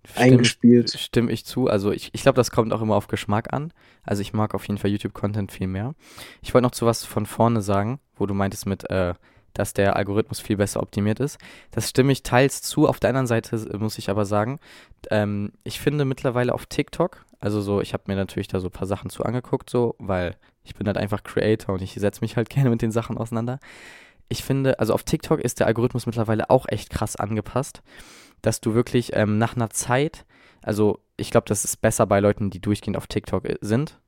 stimme eingespielt. Ich, stimme ich zu. Also ich, ich glaube, das kommt auch immer auf Geschmack an. Also ich mag auf jeden Fall YouTube-Content viel mehr. Ich wollte noch zu was von vorne sagen, wo du meintest mit äh, dass der Algorithmus viel besser optimiert ist. Das stimme ich teils zu. Auf der anderen Seite muss ich aber sagen, ähm, ich finde mittlerweile auf TikTok, also so, ich habe mir natürlich da so ein paar Sachen zu angeguckt, so, weil ich bin halt einfach Creator und ich setze mich halt gerne mit den Sachen auseinander. Ich finde, also auf TikTok ist der Algorithmus mittlerweile auch echt krass angepasst, dass du wirklich ähm, nach einer Zeit, also ich glaube, das ist besser bei Leuten, die durchgehend auf TikTok äh, sind,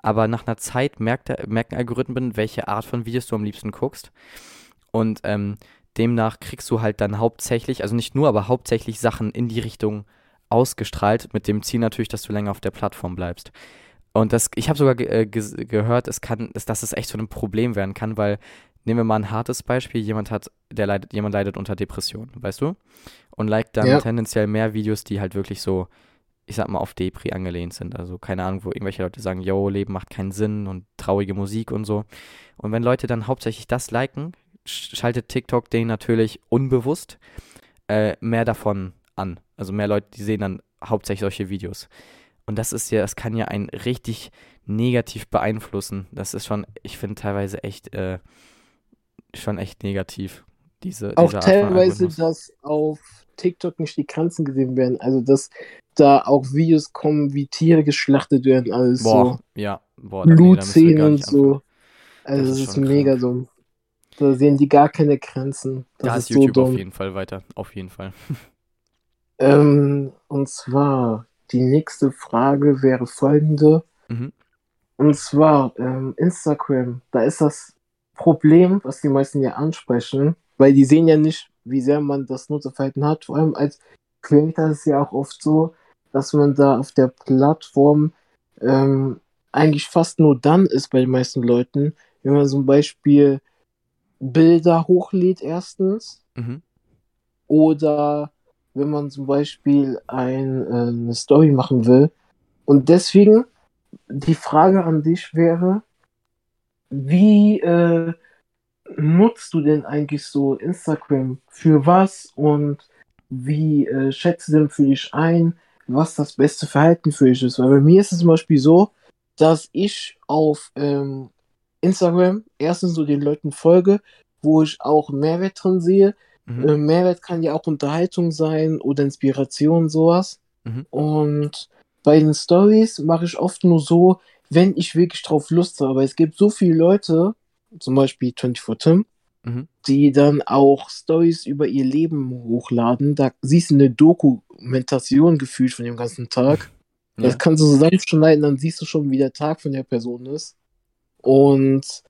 aber nach einer Zeit merkt merken Algorithmen, welche Art von Videos du am liebsten guckst. Und ähm, demnach kriegst du halt dann hauptsächlich, also nicht nur, aber hauptsächlich Sachen in die Richtung ausgestrahlt, mit dem Ziel natürlich, dass du länger auf der Plattform bleibst. Und das, ich habe sogar ge äh, ge gehört, es kann, dass, dass es echt zu einem Problem werden kann, weil nehmen wir mal ein hartes Beispiel, jemand hat, der leidet, jemand leidet unter Depression, weißt du? Und liked dann Ja. tendenziell mehr Videos, die halt wirklich so, ich sag mal, auf Depri angelehnt sind. Also keine Ahnung, wo irgendwelche Leute sagen, yo, Leben macht keinen Sinn und traurige Musik und so. Und wenn Leute dann hauptsächlich das liken, sch- schaltet TikTok denen natürlich unbewusst äh, mehr davon an. Also mehr Leute, die sehen dann hauptsächlich solche Videos. Und das ist ja, das kann ja einen richtig negativ beeinflussen. Das ist schon, ich finde teilweise echt, äh, schon echt negativ. Diese, Auch teilweise, dass auf TikTok nicht die Grenzen gesehen werden. Also, dass da auch Videos kommen, wie Tiere geschlachtet werden, alles Boah, so. ja, boah, Blutszenen und so. Also, Das das ist ist, mega krank. dumm. Da sehen die gar keine Grenzen. Das Da ist ist so YouTube auf dumm. jeden Fall weiter. Auf jeden Fall. Ähm, und zwar, die nächste Frage wäre folgende. Mhm. Und zwar, ähm, Instagram, da ist das Problem, was die meisten ja ansprechen, weil die sehen ja nicht, wie sehr man das Nutzerverhalten hat. Vor allem als Creator ist es ja auch oft so, dass man da auf der Plattform ähm, eigentlich fast nur dann ist bei den meisten Leuten, wenn man zum Beispiel Bilder hochlädt erstens Mhm. oder wenn man zum Beispiel ein, äh, eine Story machen will. Und deswegen die Frage an dich wäre, wie äh, nutzt du denn eigentlich so Instagram? Für was und wie äh, schätzt du denn für dich ein, was das beste Verhalten für dich ist? Weil bei mir ist es zum Beispiel so, dass ich auf ähm, Instagram erstens so den Leuten folge, wo ich auch Mehrwert drin sehe. Mhm. Äh, Mehrwert kann ja auch Unterhaltung sein oder Inspiration, sowas. Mhm. Und bei den Stories mache ich oft nur so, wenn ich wirklich drauf Lust habe. Es gibt so viele Leute, zum Beispiel 24 Tim, Mhm. die dann auch Stories über ihr Leben hochladen. Da siehst du eine Dokumentation gefühlt von dem ganzen Tag. Ja. Das kannst du zusammenschneiden, dann siehst du schon, wie der Tag von der Person ist. Und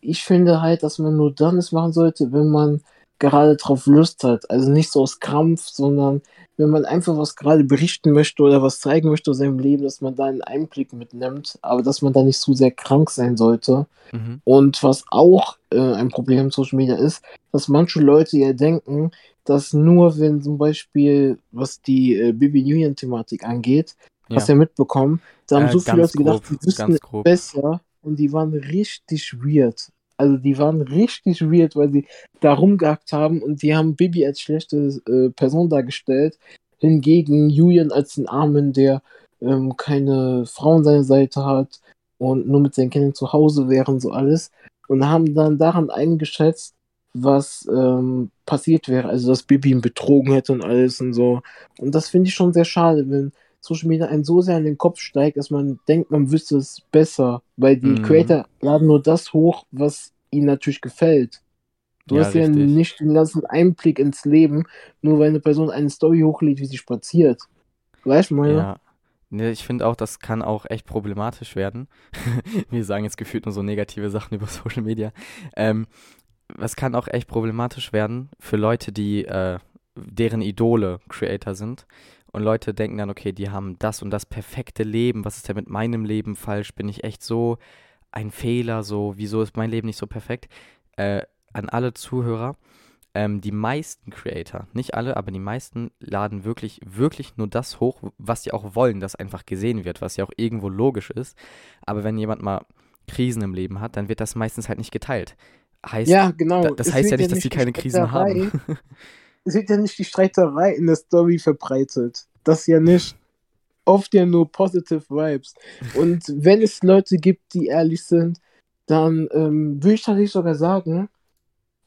ich finde halt, dass man nur dann es machen sollte, wenn man gerade drauf Lust hat. Also nicht so aus Krampf, sondern wenn man einfach was gerade berichten möchte oder was zeigen möchte aus seinem Leben, dass man da einen Einblick mitnimmt, aber dass man da nicht zu sehr krank sein sollte. Mhm. Und was auch äh, ein Problem im Social Media ist, dass manche Leute ja denken, dass nur wenn zum Beispiel, was die äh, Bibi Union Thematik angeht, Ja. was wir mitbekommen, da haben Äh, so viele Leute gedacht, grob, wüssten ganz es grob. besser und die waren richtig weird. Also die waren richtig weird, weil sie da rumgehackt haben und die haben Bibi als schlechte äh, Person dargestellt. Hingegen Julian als den Armen, der ähm, keine Frau an seiner Seite hat und nur mit seinen Kindern zu Hause wäre und so alles. Und haben dann daran eingeschätzt, was ähm, passiert wäre. Also dass Bibi ihn betrogen hätte und alles und so. Und das finde ich schon sehr schade, wenn Social Media einen so sehr in den Kopf steigt, dass man denkt, man wüsste es besser. Weil die Mhm. Creator laden nur das hoch, was ihnen natürlich gefällt. Du Ja, hast ja richtig. nicht den ganzen Einblick ins Leben, nur weil eine Person eine Story hochlädt, wie sie spaziert. Weißt du, meine? Ja. Nee, ich finde auch, das kann auch echt problematisch werden. Wir sagen jetzt gefühlt nur so negative Sachen über Social Media. Ähm, das kann auch echt problematisch werden für Leute, die äh, deren Idole Creator sind. Und Leute denken dann, okay, die haben das und das perfekte Leben. Was ist denn mit meinem Leben falsch? Bin ich echt so ein Fehler? So, wieso ist mein Leben nicht so perfekt? Äh, an alle Zuhörer, ähm, die meisten Creator, nicht alle, aber die meisten laden wirklich, wirklich nur das hoch, was sie auch wollen, dass einfach gesehen wird, was ja auch irgendwo logisch ist. Aber wenn jemand mal Krisen im Leben hat, dann wird das meistens halt nicht geteilt. Heißt, Ja, genau. da, das Es heißt ja nicht, dass sie die keine Krisen haben. Es wird ja nicht die Streiterei in der Story verbreitet. Das ja nicht. Oft ja nur positive Vibes. Und wenn es Leute gibt, die ehrlich sind, dann ähm, würde ich tatsächlich sogar sagen,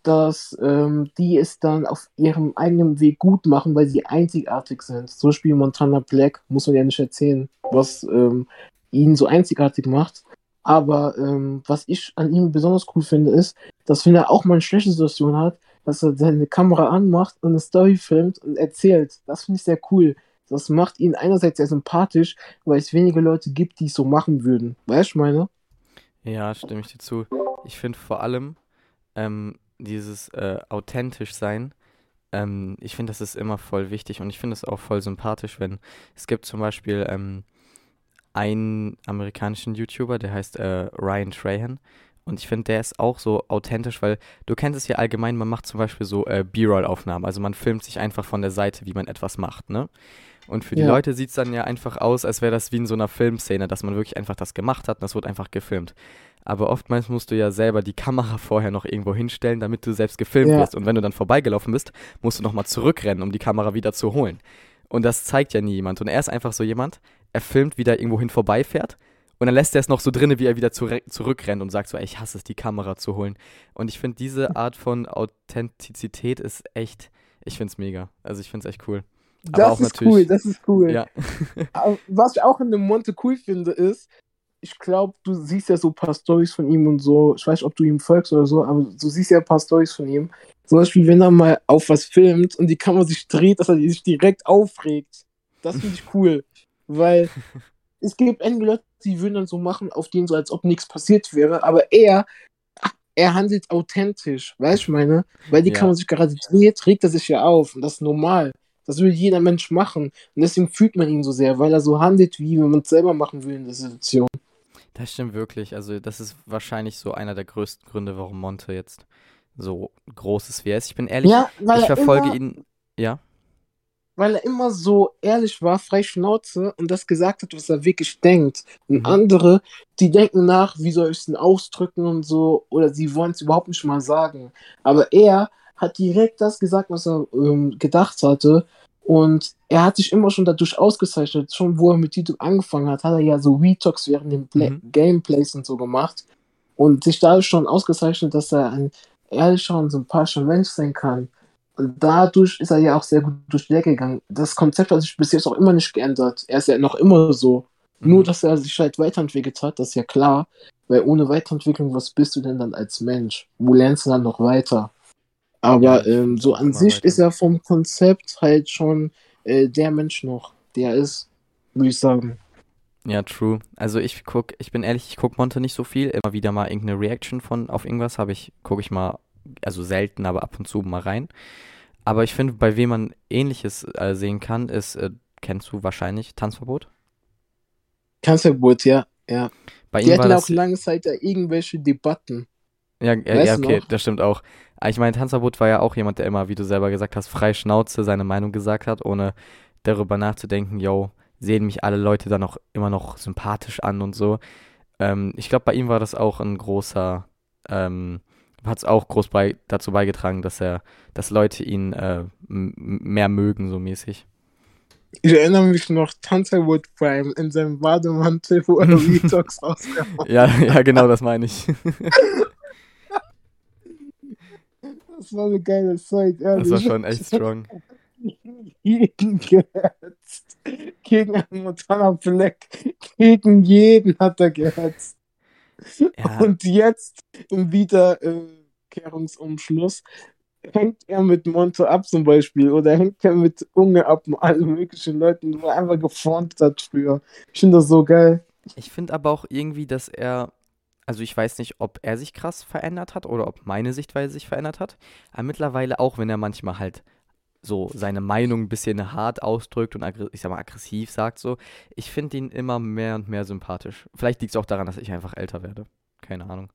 dass ähm, die es dann auf ihrem eigenen Weg gut machen, weil sie einzigartig sind. Zum Beispiel Montana Black, muss man ja nicht erzählen, was ähm, ihn so einzigartig macht. Aber ähm, was ich an ihm besonders cool finde, ist, dass wenn er auch mal eine schlechte Situation hat, dass er seine Kamera anmacht und eine Story filmt und erzählt. Das finde ich sehr cool. Das macht ihn einerseits sehr sympathisch, weil es wenige Leute gibt, die es so machen würden. Weißt du, meine? Ja, stimme ich dir zu. Ich finde vor allem ähm, dieses äh, authentisch sein, ähm, ich finde, das ist immer voll wichtig und ich finde es auch voll sympathisch, wenn es gibt zum Beispiel ähm, einen amerikanischen YouTuber, der heißt äh, Ryan Trahan Und ich finde, der ist auch so authentisch, weil du kennst es ja allgemein, man macht zum Beispiel so äh, B-Roll-Aufnahmen. Also man filmt sich einfach von der Seite, wie man etwas macht, ne? Und für die Ja. Leute sieht es dann ja einfach aus, als wäre das wie in so einer Filmszene, dass man wirklich einfach das gemacht hat und das wurde einfach gefilmt. Aber oftmals musst du ja selber die Kamera vorher noch irgendwo hinstellen, damit du selbst gefilmt Ja. wirst. Und wenn du dann vorbeigelaufen bist, musst du nochmal zurückrennen, um die Kamera wieder zu holen. Und das zeigt ja nie jemand. Und er ist einfach so jemand, er filmt, wie der irgendwo hin vorbeifährt. Und dann lässt er es noch so drinne, wie er wieder zurück, zurückrennt und sagt so, ey, ich hasse es, die Kamera zu holen. Und ich finde, diese Art von Authentizität ist echt, ich finde es mega. Also ich finde es echt cool. Aber Das ist cool, das ist cool. Ja. Was ich auch in dem Monte cool finde, ist, ich glaube, du siehst ja so ein paar Stories von ihm und so. Ich weiß nicht, ob du ihm folgst oder so, aber du siehst ja ein paar Stories von ihm. Zum Beispiel, wenn er mal auf was filmt und die Kamera sich dreht, dass er sich direkt aufregt. Das finde ich cool. Weil es gibt einige Leute, die würden dann so machen, auf denen so, als ob nichts passiert wäre, aber er, er handelt authentisch, weißt du, ich meine? Weil die Ja. Kamera sich gerade dreht, regt er sich ja auf und das ist normal. Das will jeder Mensch machen. Und deswegen fühlt man ihn so sehr, weil er so handelt, wie wenn man es selber machen will in der Situation. Das stimmt wirklich. Also, das ist wahrscheinlich so einer der größten Gründe, warum Monte jetzt so groß ist, wie er ist. Ich bin ehrlich, ja, ich er verfolge ihn. Ja, weil er immer so ehrlich war, frei Schnauze und das gesagt hat, was er wirklich denkt. Und Mhm. andere, die denken nach, wie soll ich es denn ausdrücken und so, oder sie wollen es überhaupt nicht mal sagen. Aber er hat direkt das gesagt, was er ähm, gedacht hatte. Und er hat sich immer schon dadurch ausgezeichnet. Schon wo er mit YouTube angefangen hat, hat er ja so Retalks während den Play Mhm. Gameplays und so gemacht. Und sich dadurch schon ausgezeichnet, dass er ein ehrlicher und sympathischer Mensch sein kann. Und dadurch ist er ja auch sehr gut durch die Decke gegangen. Das Konzept hat sich bis jetzt auch immer nicht geändert. Er ist ja noch immer so. Nur, Mhm. dass er sich halt weiterentwickelt hat, das ist ja klar. Weil ohne Weiterentwicklung, was bist du denn dann als Mensch? Wo lernst du dann noch weiter? Aber Ja, ähm, so an sich weiter. ist er vom Konzept halt schon äh, der Mensch noch, der ist, würde ich sagen. Ja, true. Also ich guck, ich bin ehrlich, ich guck Monte nicht so viel. Immer wieder mal irgendeine Reaction von auf irgendwas habe ich, gucke ich mal, also selten, aber ab und zu mal rein. Aber ich finde, bei wem man Ähnliches äh, sehen kann, ist, äh, kennst du wahrscheinlich Tanzverbot? Kanzlergeburt, ja, ja. Bei Die ihm war hatten auch lange Zeit ja irgendwelche Debatten. ja, ja, weißt ja, okay, noch? das stimmt auch. Aber ich meine, Tanzverbot war ja auch jemand, der immer, wie du selber gesagt hast, frei Schnauze seine Meinung gesagt hat, ohne darüber nachzudenken, yo, sehen mich alle Leute dann auch immer noch sympathisch an und so. Ähm, ich glaube, bei ihm war das auch ein großer, ähm, hat es auch groß bei, dazu beigetragen, dass er, dass Leute ihn äh, mehr mögen, so mäßig. Ich erinnere mich noch, Tanzerwood Prime in seinem Bademantel, wo er Retalks rausgehauen Ja, ja, genau, das meine ich. Das war eine geile Zeit, ehrlich. Das war schon echt strong. Gegen gehetzt. Gegen einen Montana Black. Gegen jeden hat er gehetzt. Ja, Und jetzt im Wiederkehrungsumschluss hängt er mit Monte ab zum Beispiel oder hängt er mit Unge ab und allen möglichen Leuten, wo er einfach geformt hat früher. Ich finde das so geil. Ich finde aber auch irgendwie, dass er, also ich weiß nicht, ob er sich krass verändert hat oder ob meine Sichtweise sich verändert hat, aber mittlerweile auch, wenn er manchmal halt so seine Meinung ein bisschen hart ausdrückt und ich sag mal aggressiv sagt so, ich finde ihn immer mehr und mehr sympathisch. Vielleicht liegt es auch daran, dass ich einfach älter werde. Keine Ahnung.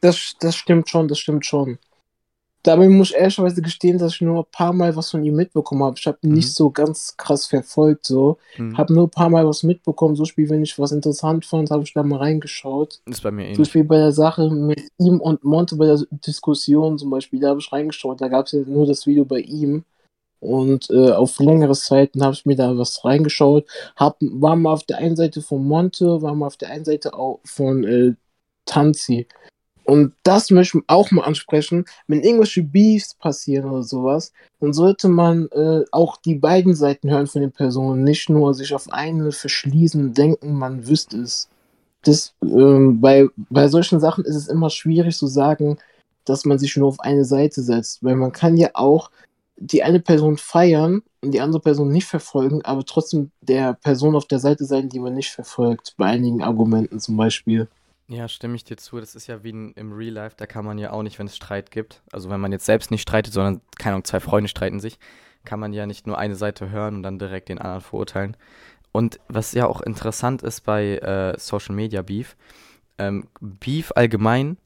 Das, das stimmt schon, das stimmt schon. Dabei muss ich ehrlicherweise gestehen, dass ich nur ein paar Mal was von ihm mitbekommen habe. Ich habe ihn Mhm. nicht so ganz krass verfolgt, so. Hm. Habe nur ein paar Mal was mitbekommen. So Spiel, wenn ich was interessant fand, habe ich da mal reingeschaut. Ist bei mir Zum ähnlich. Beispiel bei der Sache mit ihm und Monte bei der Diskussion zum Beispiel, da habe ich reingeschaut. Da gab es ja nur das Video bei ihm. Und äh, auf längere Zeiten habe ich mir da was reingeschaut. Hab, war mal auf der einen Seite von Monte, war mal auf der einen Seite auch von äh, Tanzi. Und das möchte ich auch mal ansprechen. Wenn irgendwelche Beefs passieren oder sowas, dann sollte man äh, auch die beiden Seiten hören von den Personen, nicht nur sich auf eine verschließen denken, man wüsste es. Das, ähm, bei, bei solchen Sachen ist es immer schwierig zu sagen, dass man sich nur auf eine Seite setzt, weil man kann ja auch die eine Person feiern und die andere Person nicht verfolgen, aber trotzdem der Person auf der Seite sein, die man nicht verfolgt, bei einigen Argumenten zum Beispiel. Ja, stimme ich dir zu. Das ist ja wie im Real Life, da kann man ja auch nicht, wenn es Streit gibt, also wenn man jetzt selbst nicht streitet, sondern, keine Ahnung, zwei Freunde streiten sich, kann man ja nicht nur eine Seite hören und dann direkt den anderen verurteilen. Und was ja auch interessant ist bei äh, Social Media Beef, ähm, Beef allgemein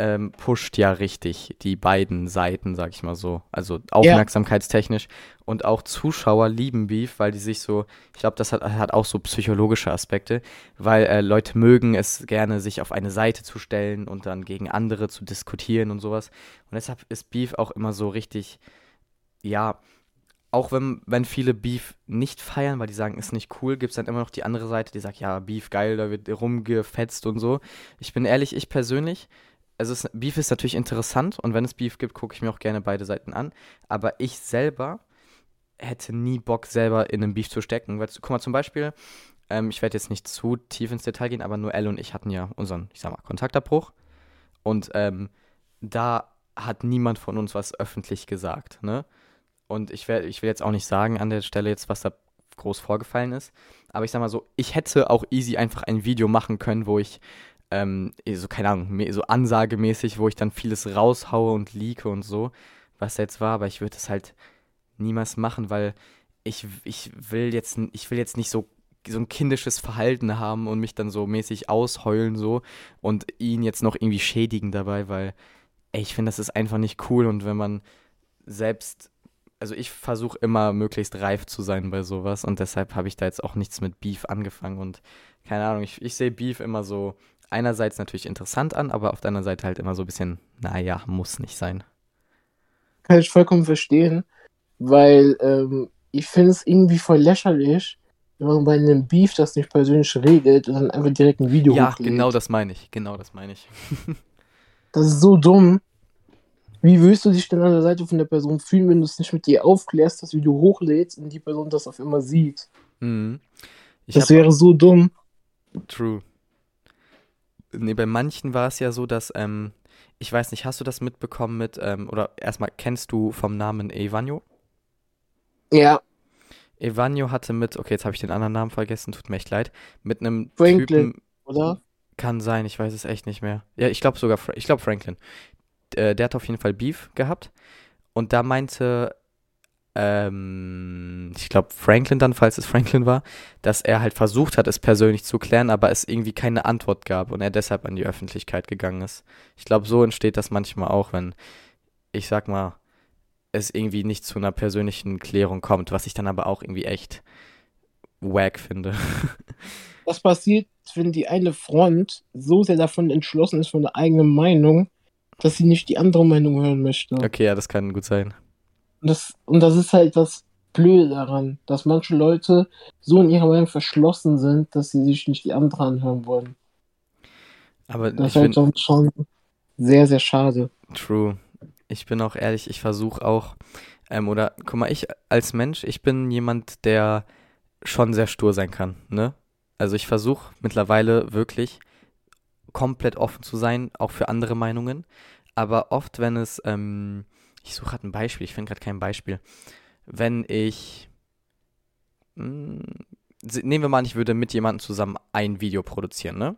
ähm, pusht ja richtig die beiden Seiten, sag ich mal so. Also aufmerksamkeitstechnisch. Und auch Zuschauer lieben Beef, weil die sich so, ich glaube, das hat, hat auch so psychologische Aspekte, weil äh, Leute mögen es gerne, sich auf eine Seite zu stellen und dann gegen andere zu diskutieren und sowas. Und deshalb ist Beef auch immer so richtig, ja, auch wenn, wenn viele Beef nicht feiern, weil die sagen, ist nicht cool, gibt es dann immer noch die andere Seite, die sagt, ja, Beef geil, da wird rumgefetzt und so. Ich bin ehrlich, ich persönlich also es, Beef ist natürlich interessant und wenn es Beef gibt, gucke ich mir auch gerne beide Seiten an. Aber ich selber hätte nie Bock, selber in einem Beef zu stecken. Weil, guck mal, zum Beispiel, ähm, ich werde jetzt nicht zu tief ins Detail gehen, aber nur Elle und ich hatten ja unseren, ich sag mal, Kontaktabbruch. Und ähm, da hat niemand von uns was öffentlich gesagt, ne? Und ich, werd, ich will jetzt auch nicht sagen an der Stelle jetzt, was da groß vorgefallen ist. Aber ich sag mal so, ich hätte auch easy einfach ein Video machen können, wo ich ähm, eh, so, keine Ahnung, so ansagemäßig, wo ich dann vieles raushaue und leake und so, was jetzt war, aber ich würde es halt niemals machen, weil ich, ich will jetzt, ich will jetzt nicht so so ein kindisches Verhalten haben und mich dann so mäßig ausheulen so und ihn jetzt noch irgendwie schädigen dabei, weil ey, ich finde, das ist einfach nicht cool und wenn man selbst, also ich versuche immer möglichst reif zu sein bei sowas und deshalb habe ich da jetzt auch nichts mit Beef angefangen und keine Ahnung, ich, ich sehe Beef immer so einerseits natürlich interessant an, aber auf der anderen Seite halt immer so ein bisschen, naja, muss nicht sein. Kann ich vollkommen verstehen, weil ähm, ich finde es irgendwie voll lächerlich, wenn man bei einem Beef das nicht persönlich regelt und dann einfach direkt ein Video Ja, hochlädt. genau das meine ich, genau das meine ich. das ist so dumm. Wie willst du dich denn an der Seite von der Person fühlen, wenn du es nicht mit dir aufklärst, das Video hochlädst und die Person das auf immer sieht? Mhm. das wäre so dumm. True nee, bei manchen war es ja so, dass, ähm, ich weiß nicht, hast du das mitbekommen mit, ähm, oder erstmal kennst du vom Namen Evanio? Ja. Evanio hatte mit, okay, jetzt habe ich den anderen Namen vergessen, tut mir echt leid, mit einem Franklin, Typen, oder? Kann sein, ich weiß es echt nicht mehr. Ja, ich glaube sogar, ich glaube Franklin. Der, der hat auf jeden Fall Beef gehabt und da meinte ähm, ich glaube Franklin dann, falls es Franklin war, dass er halt versucht hat, es persönlich zu klären, aber es irgendwie keine Antwort gab und er deshalb an die Öffentlichkeit gegangen ist. Ich glaube, so entsteht das manchmal auch, wenn, ich sag mal, es irgendwie nicht zu einer persönlichen Klärung kommt, was ich dann aber auch irgendwie echt wack finde. Was passiert, wenn die eine Front so sehr davon entschlossen ist von der eigenen Meinung, dass sie nicht die andere Meinung hören möchte? Okay, ja, das kann gut sein. Und das, und das ist halt das Blöde daran, dass manche Leute so in ihrer Meinung verschlossen sind, dass sie sich nicht die anderen anhören wollen. Aber das ist halt schon sehr, sehr schade. True. Ich bin auch ehrlich, ich versuche auch, ähm, oder guck mal, ich als Mensch, ich bin jemand, der schon sehr stur sein kann, ne? Also ich versuche mittlerweile wirklich komplett offen zu sein, auch für andere Meinungen. Aber oft, wenn es ähm, ich suche gerade ein Beispiel, ich finde gerade kein Beispiel. Wenn ich. Mh, hm, nehmen wir mal an, ich würde mit jemandem zusammen ein Video produzieren, ne?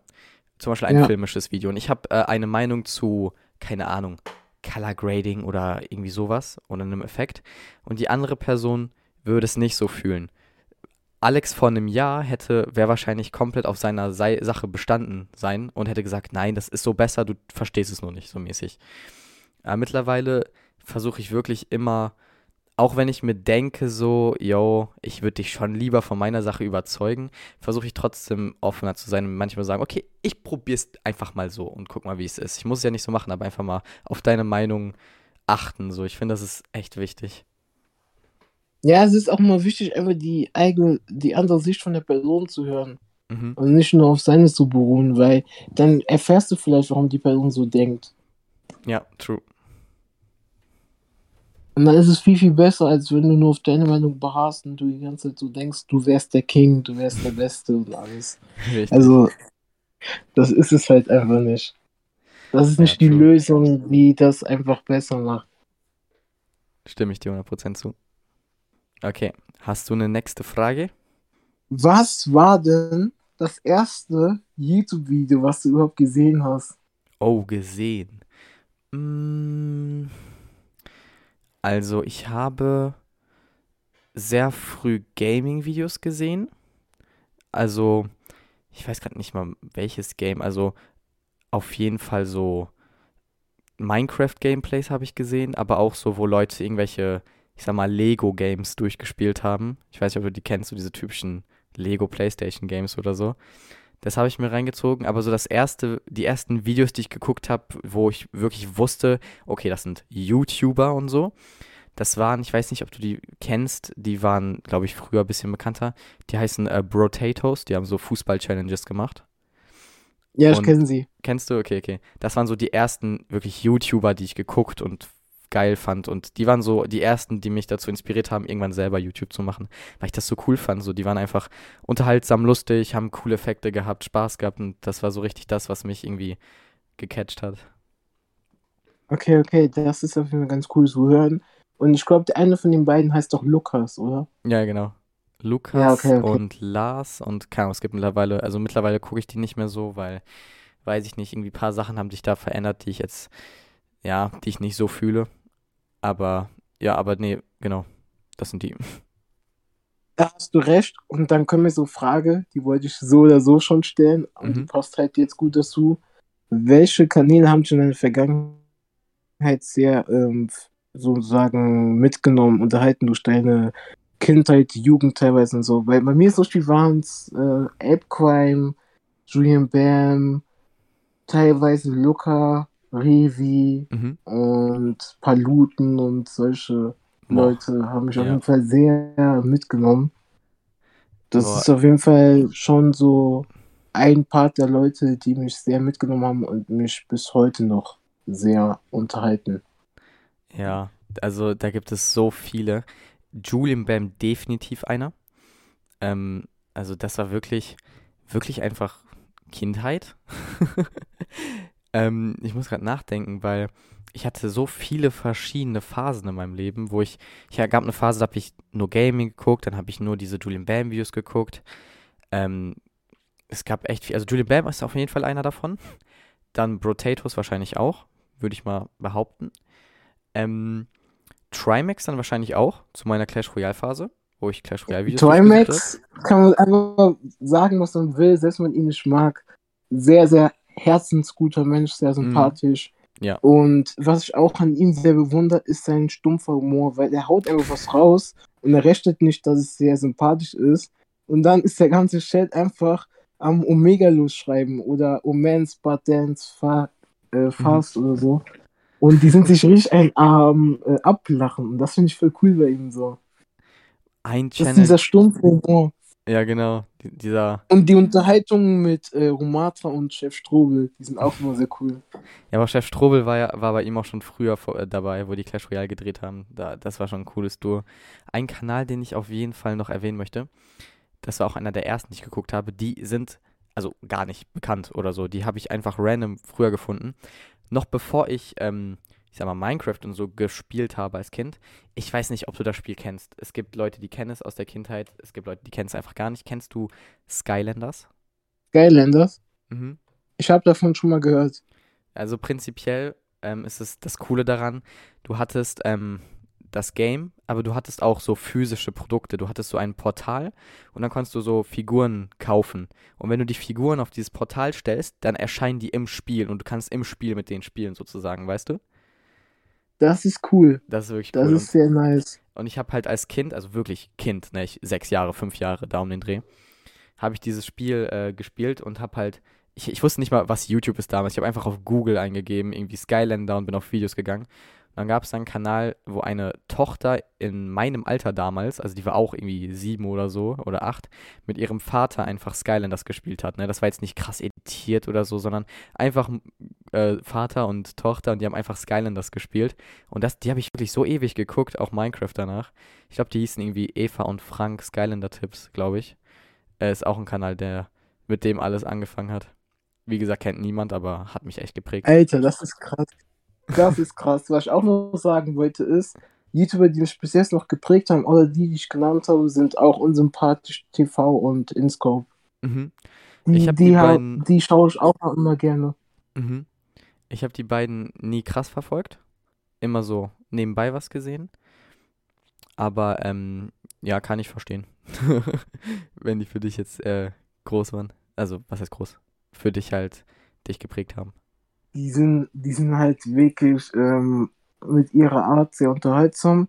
Zum Beispiel ein ja. filmisches Video. Und ich habe äh, eine Meinung zu, keine Ahnung, Color Grading oder irgendwie sowas oder einem Effekt. Und die andere Person würde es nicht so fühlen. Alex vor einem Jahr hätte, wäre wahrscheinlich komplett auf seiner Sei Sache bestanden sein und hätte gesagt, nein, das ist so besser, du verstehst es nur nicht so mäßig. Aber mittlerweile versuche ich wirklich immer, auch wenn ich mir denke, so, yo, ich würde dich schon lieber von meiner Sache überzeugen, versuche ich trotzdem offener zu sein und manchmal sagen, okay, ich probiere es einfach mal so und guck mal, wie es ist. Ich muss es ja nicht so machen, aber einfach mal auf deine Meinung achten. So, ich finde, das ist echt wichtig. Ja, es ist auch mal wichtig, einfach die eigene, die andere Sicht von der Person zu hören. Mhm. Und nicht nur auf seine zu beruhen, weil dann erfährst du vielleicht, warum die Person so denkt. Ja, true. Und dann ist es viel, viel besser, als wenn du nur auf deine Meinung beharrst und du die ganze Zeit so denkst, du wärst der King, du wärst der Beste und alles. Richtig. Also, das ist es halt einfach nicht. Das ist nicht ja, die Lösung, die das einfach besser macht. Stimme ich dir 100% zu. Okay, hast du eine nächste Frage? Was war denn das erste YouTube-Video, was du überhaupt gesehen hast? Oh, gesehen. Mmh. Also, ich habe sehr früh Gaming-Videos gesehen. Also, ich weiß gerade nicht mal welches Game. Also, auf jeden Fall so Minecraft-Gameplays habe ich gesehen, aber auch so, wo Leute irgendwelche, ich sag mal, Lego-Games durchgespielt haben. Ich weiß nicht, ob du die kennst, so diese typischen Lego-Playstation-Games oder so. Das habe ich mir reingezogen, aber so das erste, die ersten Videos, die ich geguckt habe, wo ich wirklich wusste, okay, das sind YouTuber und so. Das waren, ich weiß nicht, ob du die kennst, die waren, glaube ich, früher ein bisschen bekannter. Die heißen äh, Brotatoes, die haben so Fußball-Challenges gemacht. Ja, ich kenne sie. Kennst du? Okay, okay. Das waren so die ersten wirklich YouTuber, die ich geguckt und geil fand. Und die waren so die ersten, die mich dazu inspiriert haben, irgendwann selber YouTube zu machen. Weil ich das so cool fand. So, die waren einfach unterhaltsam, lustig, haben coole Effekte gehabt, Spaß gehabt. Und das war so richtig das, was mich irgendwie gecatcht hat. Okay, okay, das ist auf jeden Fall ganz cool zu hören. Und ich glaube, der eine von den beiden heißt doch Lukas, oder? Ja, genau. Lukas Ja, okay, okay. und Lars und keine Ahnung, es gibt mittlerweile, also mittlerweile gucke ich die nicht mehr so, weil, weiß ich nicht, irgendwie ein paar Sachen haben sich da verändert, die ich jetzt, ja, die ich nicht so fühle. Aber, ja, aber nee, genau. Das sind die. Da hast du recht. Und dann kommen wir so Frage, die wollte ich so oder so schon stellen. Und die Mhm. passt halt jetzt gut dazu. Welche Kanäle haben dich in der Vergangenheit sehr ähm, sozusagen mitgenommen, unterhalten durch deine Kindheit, Jugend teilweise und so? Weil bei mir so viel waren es äh, Apecrime, Julian Bam, teilweise Luca, Revi Mhm. und Paluten und solche Boah. Leute haben mich auf Ja. jeden Fall sehr mitgenommen. Das Boah. ist auf jeden Fall schon so ein Part der Leute, die mich sehr mitgenommen haben und mich bis heute noch sehr unterhalten. Ja, also da gibt es so viele. Julian Bam definitiv einer. Ähm, also das war wirklich, wirklich einfach Kindheit. ähm, ich muss gerade nachdenken, weil ich hatte so viele verschiedene Phasen in meinem Leben, wo ich, ich gab eine Phase, da habe ich nur Gaming geguckt, dann habe ich nur diese Julian Bam Videos geguckt. Ähm, es gab echt viel, also Julian Bam ist auf jeden Fall einer davon. Dann Brotatoes wahrscheinlich auch, würde ich mal behaupten. Ähm, Trimax dann wahrscheinlich auch, zu meiner Clash Royale Phase, wo ich Clash Royale Videos. Trimax kann man einfach sagen, was man will, selbst wenn man ihn nicht mag. Sehr, sehr herzensguter Mensch, sehr sympathisch. Mhm. Ja. Und was ich auch an ihm sehr bewundere, ist sein stumpfer Humor, weil er haut einfach was raus und er rechnet nicht, dass es sehr sympathisch ist. Und dann ist der ganze Chat einfach am Omega losschreiben oder Omens, But Dance, Fa Mhm. äh, Fast oder so. Und die sind sich richtig ein am äh, ablachen. Und das finde ich voll cool bei ihm so. Ein Das ist Channel, dieser stumpfe Humor. Ja genau, die- dieser, Und die Unterhaltungen mit äh, Romatra und Chef Strobel, die sind auch immer sehr cool. ja, aber Chef Strobel war ja, war bei ihm auch schon früher vor, äh, dabei, wo die Clash Royale gedreht haben. Da, das war schon ein cooles Duo. Ein Kanal, den ich auf jeden Fall noch erwähnen möchte, das war auch einer der ersten, die ich geguckt habe, die sind also gar nicht bekannt oder so. Die habe ich einfach random früher gefunden. Noch bevor ich, ähm, ich sag mal, Minecraft und so gespielt habe als Kind. Ich weiß nicht, ob du das Spiel kennst. Es gibt Leute, die kennen es aus der Kindheit. Es gibt Leute, die kennen es einfach gar nicht. Kennst du Skylanders? Skylanders. Mhm. Ich habe davon schon mal gehört. Also prinzipiell ähm, ist es das Coole daran, du hattest ähm, das Game, aber du hattest auch so physische Produkte. Du hattest so ein Portal und dann konntest du so Figuren kaufen. Und wenn du die Figuren auf dieses Portal stellst, dann erscheinen die im Spiel und du kannst im Spiel mit denen spielen sozusagen, weißt du? Das ist cool. Das ist wirklich Das cool. ist sehr nice. Und ich habe halt als Kind, also wirklich Kind, ne, ich, sechs Jahre, fünf Jahre, da um den Dreh, habe ich dieses Spiel äh, gespielt und habe halt, ich, ich wusste nicht mal, was YouTube ist damals. Ich habe einfach auf Google eingegeben, irgendwie Skylander und bin auf Videos gegangen. Dann gab es einen Kanal, wo eine Tochter in meinem Alter damals, also die war auch irgendwie sieben oder so oder acht, mit ihrem Vater einfach Skylanders gespielt hat. Ne? Das war jetzt nicht krass editiert oder so, sondern einfach äh, Vater und Tochter und die haben einfach Skylanders gespielt. Und das, die habe ich wirklich so ewig geguckt, auch Minecraft danach. Ich glaube, die hießen irgendwie Eva und Frank Skylander Tipps, glaube ich. Äh, ist auch ein Kanal, der mit dem alles angefangen hat. Wie gesagt, kennt niemand, aber hat mich echt geprägt. Alter, das ist krass. Das ist krass. Was ich auch noch sagen wollte ist, YouTuber, die mich bis jetzt noch geprägt haben, oder die, die ich genannt habe, sind auch unsympathisch TV und InScope. Mhm. Die, die, die beiden- die schaue ich auch immer gerne. Mhm. Ich habe die beiden nie krass verfolgt. Immer so nebenbei was gesehen. Aber ähm, ja, kann ich verstehen. Wenn die für dich jetzt äh, groß waren. Also, was heißt groß? Für dich halt dich geprägt haben. Die sind, die sind halt wirklich ähm, mit ihrer Art sehr unterhaltsam.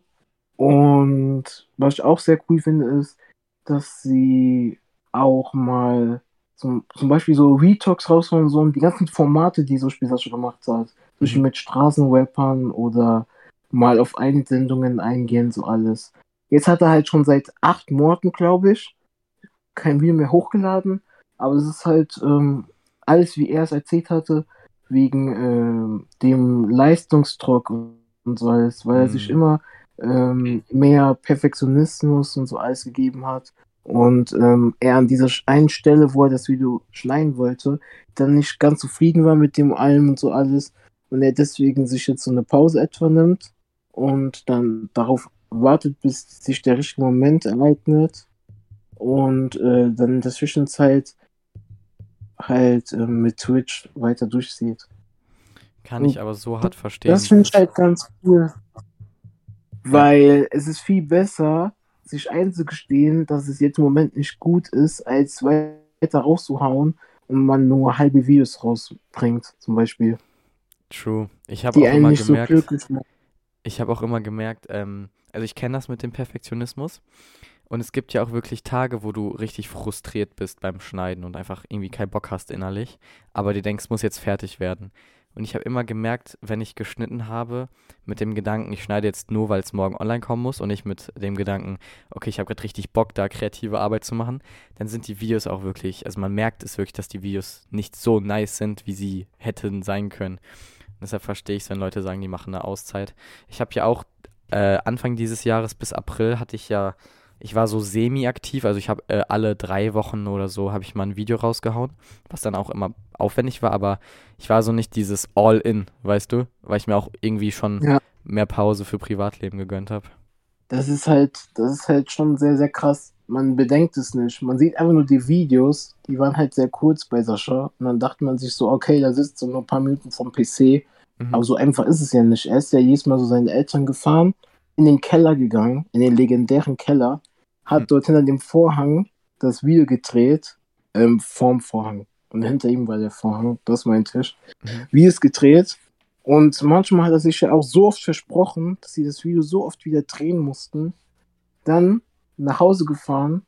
Und was ich auch sehr cool finde, ist, dass sie auch mal zum, zum Beispiel so Retalks raushauen, so die ganzen Formate, die so Spieler schon gemacht hat. Zum Beispiel mit Straßenrappern oder mal auf Einsendungen eingehen, so alles. Jetzt hat er halt schon seit acht Monaten, glaube ich, kein Video mehr hochgeladen. Aber es ist halt ähm, alles, wie er es erzählt hatte, wegen äh, dem Leistungsdruck und so alles, weil er sich Mhm. immer ähm, mehr Perfektionismus und so alles gegeben hat. Und ähm, er an dieser einen Stelle, wo er das Video schneiden wollte, dann nicht ganz zufrieden war mit dem allem und so alles. Und er deswegen sich jetzt so eine Pause etwa nimmt und dann darauf wartet, bis sich der richtige Moment ereignet und äh, dann in der Zwischenzeit halt äh, mit Twitch weiter durchzieht. Kann ich aber so hart verstehen. Das finde ich halt ganz cool. Weil es ist viel besser, sich einzugestehen, dass es jetzt im Moment nicht gut ist, als weiter rauszuhauen und man nur halbe Videos rausbringt, zum Beispiel. True. Ich habe auch immer so gemerkt, glücklich machen. ich habe auch immer gemerkt, ähm, also ich kenne das mit dem Perfektionismus. Und es gibt ja auch wirklich Tage, wo du richtig frustriert bist beim Schneiden und einfach irgendwie keinen Bock hast innerlich, aber dir denkst, muss jetzt fertig werden. Und ich habe immer gemerkt, wenn ich geschnitten habe, mit dem Gedanken, ich schneide jetzt nur, weil es morgen online kommen muss und nicht mit dem Gedanken, okay, ich habe gerade richtig Bock, da kreative Arbeit zu machen, dann sind die Videos auch wirklich, also man merkt es wirklich, dass die Videos nicht so nice sind, wie sie hätten sein können. Deshalb verstehe ich es, wenn Leute sagen, die machen eine Auszeit. Ich habe ja auch äh, Anfang dieses Jahres bis April hatte ich ja, ich war so semi-aktiv, also ich habe äh, alle drei Wochen oder so habe ich mal ein Video rausgehauen, was dann auch immer aufwendig war, aber ich war so nicht dieses All-In, weißt du, weil ich mir auch irgendwie schon Ja. mehr Pause für Privatleben gegönnt habe. Das ist halt, das ist halt schon sehr, sehr krass. Man bedenkt es nicht. Man sieht einfach nur die Videos, die waren halt sehr kurz bei Sascha. Und dann dachte man sich so, okay, da sitzt so nur ein paar Minuten vom PC. Mhm. Aber so einfach ist es ja nicht. Er ist ja jedes Mal so seinen Eltern gefahren, in den Keller gegangen, in den legendären Keller, hat Hm. dort hinter dem Vorhang das Video gedreht, ähm, vorm Vorhang. Und hinter ihm war der Vorhang, das ist mein Tisch. Mhm. Wie es gedreht. Und manchmal hat er sich ja auch so oft versprochen, dass sie das Video so oft wieder drehen mussten. Dann nach Hause gefahren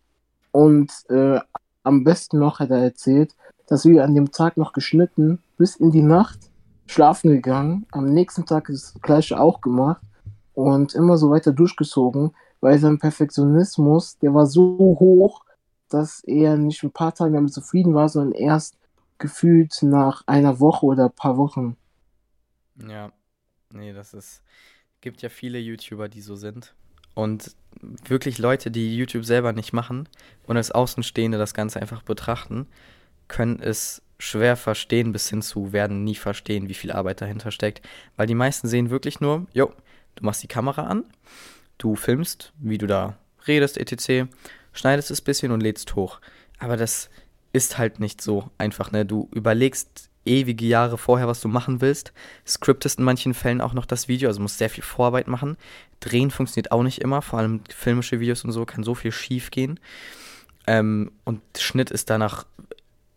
und äh, am besten noch hat er erzählt, das Video an dem Tag noch geschnitten, bis in die Nacht, schlafen gegangen, am nächsten Tag das gleiche auch gemacht und immer so weiter durchgezogen, weil sein Perfektionismus, der war so hoch, dass er nicht ein paar Tage damit zufrieden war, sondern erst gefühlt nach einer Woche oder ein paar Wochen. Ja, nee, das ist. Gibt ja viele YouTuber, die so sind. Und wirklich Leute, die YouTube selber nicht machen und als Außenstehende das Ganze einfach betrachten, können es schwer verstehen, bis hin zu werden nie verstehen, wie viel Arbeit dahinter steckt. Weil die meisten sehen wirklich nur, jo, du machst die Kamera an, du filmst, wie du da redest, etc., schneidest es ein bisschen und lädst hoch. Aber das ist halt nicht so einfach, ne? Du überlegst ewige Jahre vorher, was du machen willst, scriptest in manchen Fällen auch noch das Video, also musst sehr viel Vorarbeit machen. Drehen funktioniert auch nicht immer, vor allem filmische Videos und so kann so viel schief gehen. Ähm, und Schnitt ist danach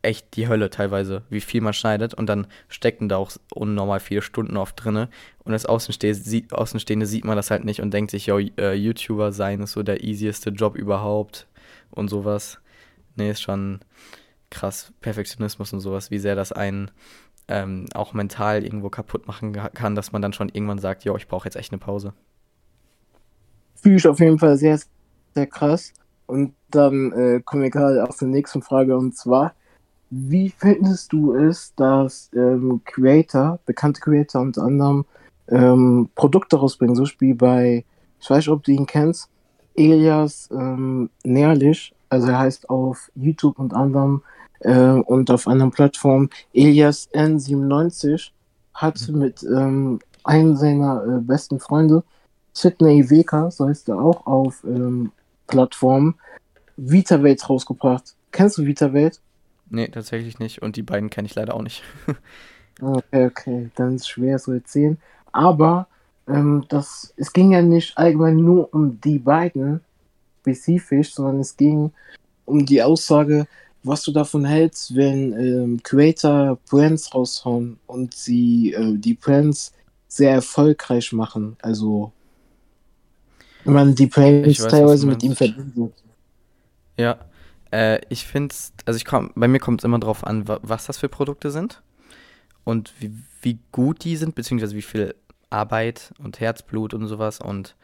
echt die Hölle teilweise, wie viel man schneidet und dann stecken da auch unnormal viele Stunden oft drinne und als Außenstehende sieht, Außenstehende sieht man das halt nicht und denkt sich, yo, äh, YouTuber sein ist so der easieste Job überhaupt und sowas. Nee, ist schon krass. Perfektionismus und sowas, wie sehr das einen ähm, auch mental irgendwo kaputt machen kann, dass man dann schon irgendwann sagt, yo, ich brauche jetzt echt eine Pause. Fühle ich auf jeden Fall sehr, sehr krass. Und dann äh, kommen wir gerade auf die nächste Frage und zwar, wie findest du es, dass ähm, Creator, bekannte Creator unter anderem, ähm, Produkte rausbringen, so wie bei, ich weiß nicht, ob du ihn kennst, Elias ähm, Nährlich, also er heißt auf YouTube unter anderem äh, und auf anderen Plattformen Elias N97, hat mit ähm, einem seiner äh, besten Freunde, Sidney Weka, so heißt er auch auf ähm, Plattformen, VitaWelt rausgebracht. Kennst du VitaWelt? Nee, tatsächlich nicht. Und die beiden kenne ich leider auch nicht. Okay, okay, dann ist es schwer zu erzählen. Aber ähm, das, es ging ja nicht allgemein nur um die beiden spezifisch, sondern es ging um die Aussage, was du davon hältst, wenn ähm, Creator Brands raushauen und sie äh, die Brands sehr erfolgreich machen. Also wenn man die Brands weiß, teilweise mit ihm verbindet. Ja, äh, ich finde es, also ich komm, bei mir kommt es immer drauf an, was das für Produkte sind und wie, wie gut die sind, beziehungsweise wie viel Arbeit und Herzblut und sowas und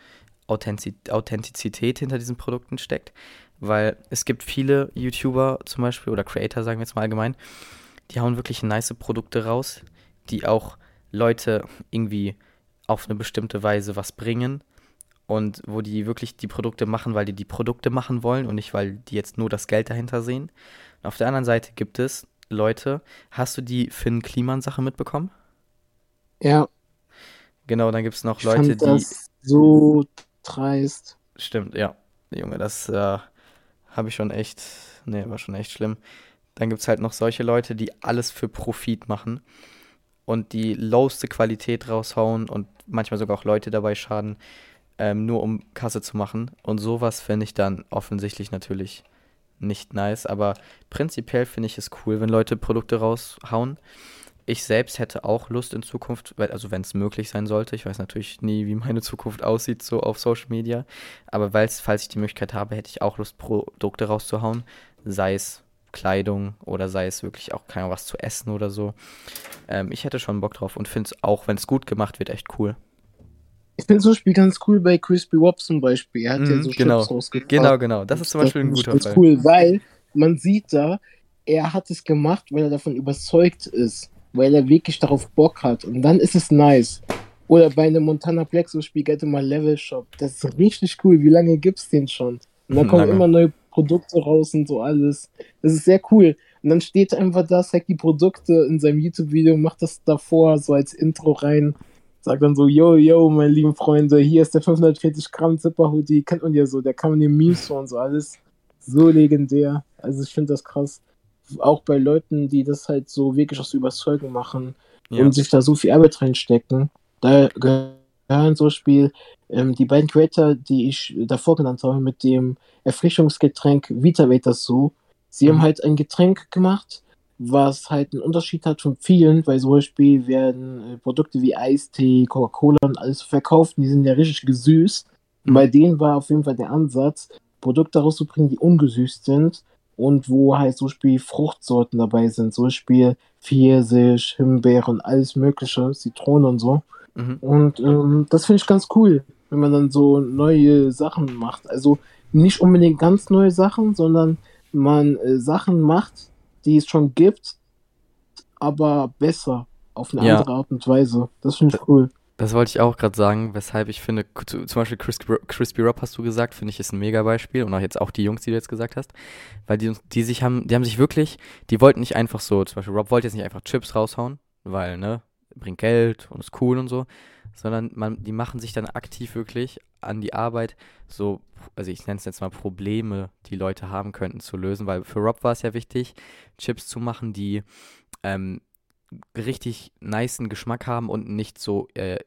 Authentizität hinter diesen Produkten steckt. Weil es gibt viele YouTuber zum Beispiel oder Creator, sagen wir jetzt mal allgemein, die hauen wirklich nice Produkte raus, die auch Leute irgendwie auf eine bestimmte Weise was bringen und wo die wirklich die Produkte machen, weil die die Produkte machen wollen und nicht, weil die jetzt nur das Geld dahinter sehen. Und auf der anderen Seite gibt es Leute, hast du die Finn Kliman-Sache mitbekommen? Ja. Genau, dann gibt es noch ich Leute, fand das die. so dreist. Stimmt, ja. Junge, das äh, habe ich schon echt. Nee, war schon echt schlimm. Dann gibt es halt noch solche Leute, die alles für Profit machen und die lowste Qualität raushauen und manchmal sogar auch Leute dabei schaden, ähm, nur um Kasse zu machen. Und sowas finde ich dann offensichtlich natürlich nicht nice. Aber prinzipiell finde ich es cool, wenn Leute Produkte raushauen. Ich selbst hätte auch Lust in Zukunft, also wenn es möglich sein sollte, ich weiß natürlich nie, wie meine Zukunft aussieht, so auf Social Media, aber falls ich die Möglichkeit habe, hätte ich auch Lust, Produkte rauszuhauen, sei es Kleidung oder sei es wirklich auch keine was zu essen oder so. Ähm, ich hätte schon Bock drauf und finde es auch, wenn es gut gemacht wird, echt cool. Ich finde zum Beispiel ganz cool bei Crispy Wop zum Beispiel. Er hat Mhm, ja so genau. Chips rausgebracht. Genau, genau. Das ist zum Beispiel ein guter Fall. cool, weil man sieht da, er hat es gemacht, weil er davon überzeugt ist, weil er wirklich darauf Bock hat. Und dann ist es nice. Oder bei einem Montana Black so Spiel Get mal Level Shop. Das ist richtig cool. Wie lange gibt's den schon? Und dann kommen Lange. immer neue Produkte raus und so alles. Das ist sehr cool. Und dann steht einfach da, zeigt die Produkte in seinem YouTube-Video, macht das davor so als Intro rein. Sagt dann so, yo, yo, meine lieben Freunde, hier ist der 540 Gramm Zipper Hoodie, kennt man ja so, der kann man den Memes und so alles. So legendär. Also ich finde das krass. Auch bei Leuten, die das halt so wirklich aus Überzeugung machen Ja. und sich da so viel Arbeit reinstecken. Da gehören zum Beispiel ähm, die beiden Creator, die ich davor genannt habe, mit dem Erfrischungsgetränk Vitavator so. Sie haben Mhm. halt ein Getränk gemacht, was halt einen Unterschied hat von vielen, weil zum Beispiel werden äh, Produkte wie Eistee, Coca-Cola und alles verkauft, die sind ja richtig gesüßt. Und Mhm. bei denen war auf jeden Fall der Ansatz, Produkte rauszubringen, die ungesüßt sind und wo halt zum Beispiel Fruchtsorten dabei sind, zum Beispiel Pfirsich, Himbeere und alles mögliche, Zitrone und so. Mhm. Und ähm, das finde ich ganz cool, wenn man dann so neue Sachen macht. Also nicht unbedingt ganz neue Sachen, sondern man äh, Sachen macht, die es schon gibt, aber besser, auf eine Ja. andere Art und Weise. Das finde ich cool. Das wollte ich auch gerade sagen, weshalb ich finde, zu- zum Beispiel Crispy, Crispy Rob hast du gesagt, finde ich ist ein mega Beispiel und auch jetzt auch die Jungs, die du jetzt gesagt hast, weil die, die sich haben, die haben sich wirklich, die wollten nicht einfach so, zum Beispiel Rob wollte jetzt nicht einfach Chips raushauen, weil, ne, bringt Geld und ist cool und so, sondern man, die machen sich dann aktiv wirklich an die Arbeit, so, also ich nenne es jetzt mal Probleme, die Leute haben könnten, zu lösen, weil für Rob war es ja wichtig, Chips zu machen, die ähm, richtig nicen Geschmack haben und nicht so, äh,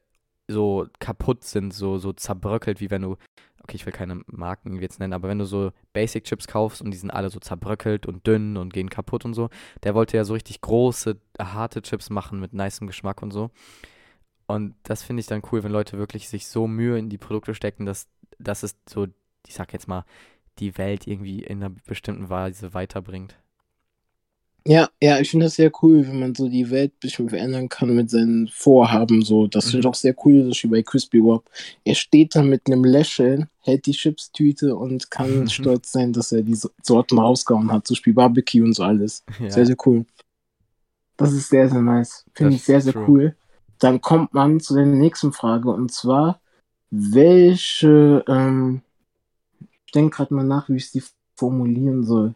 so kaputt sind, so, so zerbröckelt, wie wenn du, okay, ich will keine Marken jetzt nennen, aber wenn du so Basic Chips kaufst und die sind alle so zerbröckelt und dünn und gehen kaputt und so, der wollte ja so richtig große, harte Chips machen mit nicem Geschmack und so. Und das finde ich dann cool, wenn Leute wirklich sich so Mühe in die Produkte stecken, dass, dass es so, ich sag jetzt mal, die Welt irgendwie in einer bestimmten Weise weiterbringt. Ja, ja, ich finde das sehr cool, wenn man so die Welt ein bisschen verändern kann mit seinen Vorhaben. So. Das finde ich Mhm. auch sehr cool, so wie bei Crispy Rob. Er steht da mit einem Lächeln, hält die Chipstüte und kann Mhm. stolz sein, dass er die So- Sorten rausgehauen hat, zum Beispiel Barbecue und so alles. Ja. Sehr, sehr cool. Das ist sehr, sehr nice. Finde ich sehr, sehr true. cool. Dann kommt man zu der nächsten Frage und zwar, welche, ähm, ich denke gerade mal nach, wie ich sie formulieren soll.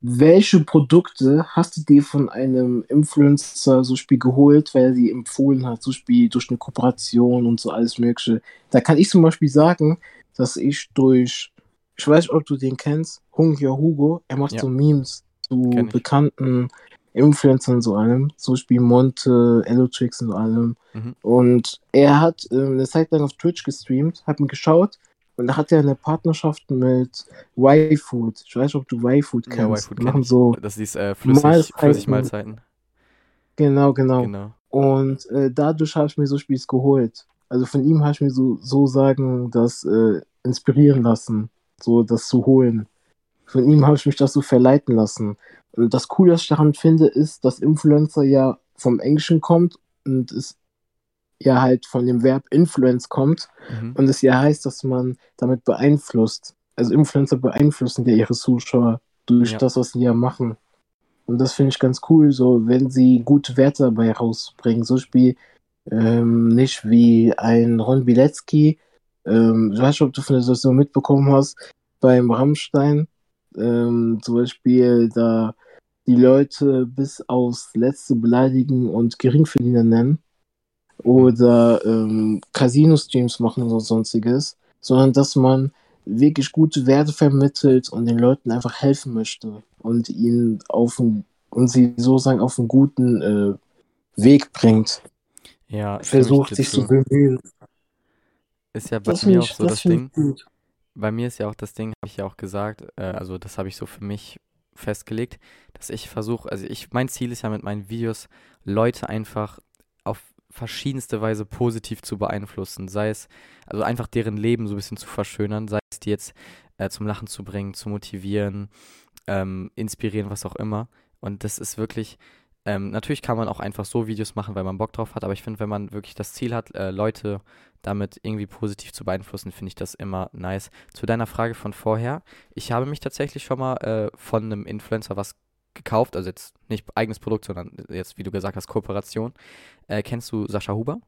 Welche Produkte hast du dir von einem Influencer so Spiel geholt, weil er sie empfohlen hat, so Spiel durch eine Kooperation und so alles Mögliche? Da kann ich zum Beispiel sagen, dass ich durch, ich weiß nicht, ob du den kennst, Hungrier Hugo, er macht Ja. so Memes zu bekannten Influencern und so allem, zum Beispiel Monte, Elotrix und so allem. Mhm. Und er hat ähm, eine Zeit lang auf Twitch gestreamt, hat mir geschaut Und da hat er eine Partnerschaft mit Y-Food. Ich weiß nicht, ob du Y-Food kennst. Ja, Y-Food kenn so. Das ist äh, Flüssig, Mahlzeiten. Flüssigmahlzeiten. Genau, genau. Genau. Und äh, dadurch habe ich mir so Spieß geholt. Also von ihm habe ich mir so, so sagen, das äh, inspirieren lassen, so das zu holen. Von ihm habe ich mich das so verleiten lassen. Und das Coole, was ich daran finde, ist, dass Influencer ja vom Englischen kommt und es ja halt von dem Verb Influence kommt Mhm. und es ja heißt, dass man damit beeinflusst. Also Influencer beeinflussen ja ihre Zuschauer durch Ja. das, was sie ja machen. Und das finde ich ganz cool, so wenn sie gute Werte dabei rausbringen. So Spiel ähm, nicht wie ein Ron Bilecki. Ähm, ich weiß nicht, ob du von der Situation mitbekommen hast, beim Rammstein. Ähm, zum Beispiel, da die Leute bis aufs Letzte beleidigen und Geringverdiener nennen. Oder ähm, Casino-Streams machen oder sonstiges. Sondern dass man wirklich gute Werte vermittelt und den Leuten einfach helfen möchte und ihnen auf einen, und sie sozusagen auf einen guten äh, Weg bringt. Ja, ich Versucht sich zu. bemühen. Ist ja bei Das mir finde auch ich, so das das Ding. ich gut. Bei mir ist ja auch das Ding, habe ich ja auch gesagt, äh, also das habe ich so für mich festgelegt, dass ich versuche, also ich, mein Ziel ist ja mit meinen Videos, Leute einfach auf verschiedenste Weise positiv zu beeinflussen, sei es, also einfach deren Leben so ein bisschen zu verschönern, sei es die jetzt äh, zum Lachen zu bringen, zu motivieren, ähm, inspirieren, was auch immer. Und das ist wirklich, ähm, natürlich kann man auch einfach so Videos machen, weil man Bock drauf hat, aber ich finde, wenn man wirklich das Ziel hat, äh, Leute damit irgendwie positiv zu beeinflussen, finde ich das immer nice. Zu deiner Frage von vorher, ich habe mich tatsächlich schon mal äh, von einem Influencer was gekauft, also jetzt nicht eigenes Produkt, sondern jetzt, wie du gesagt hast, Kooperation. Äh, kennst du Sascha Huber?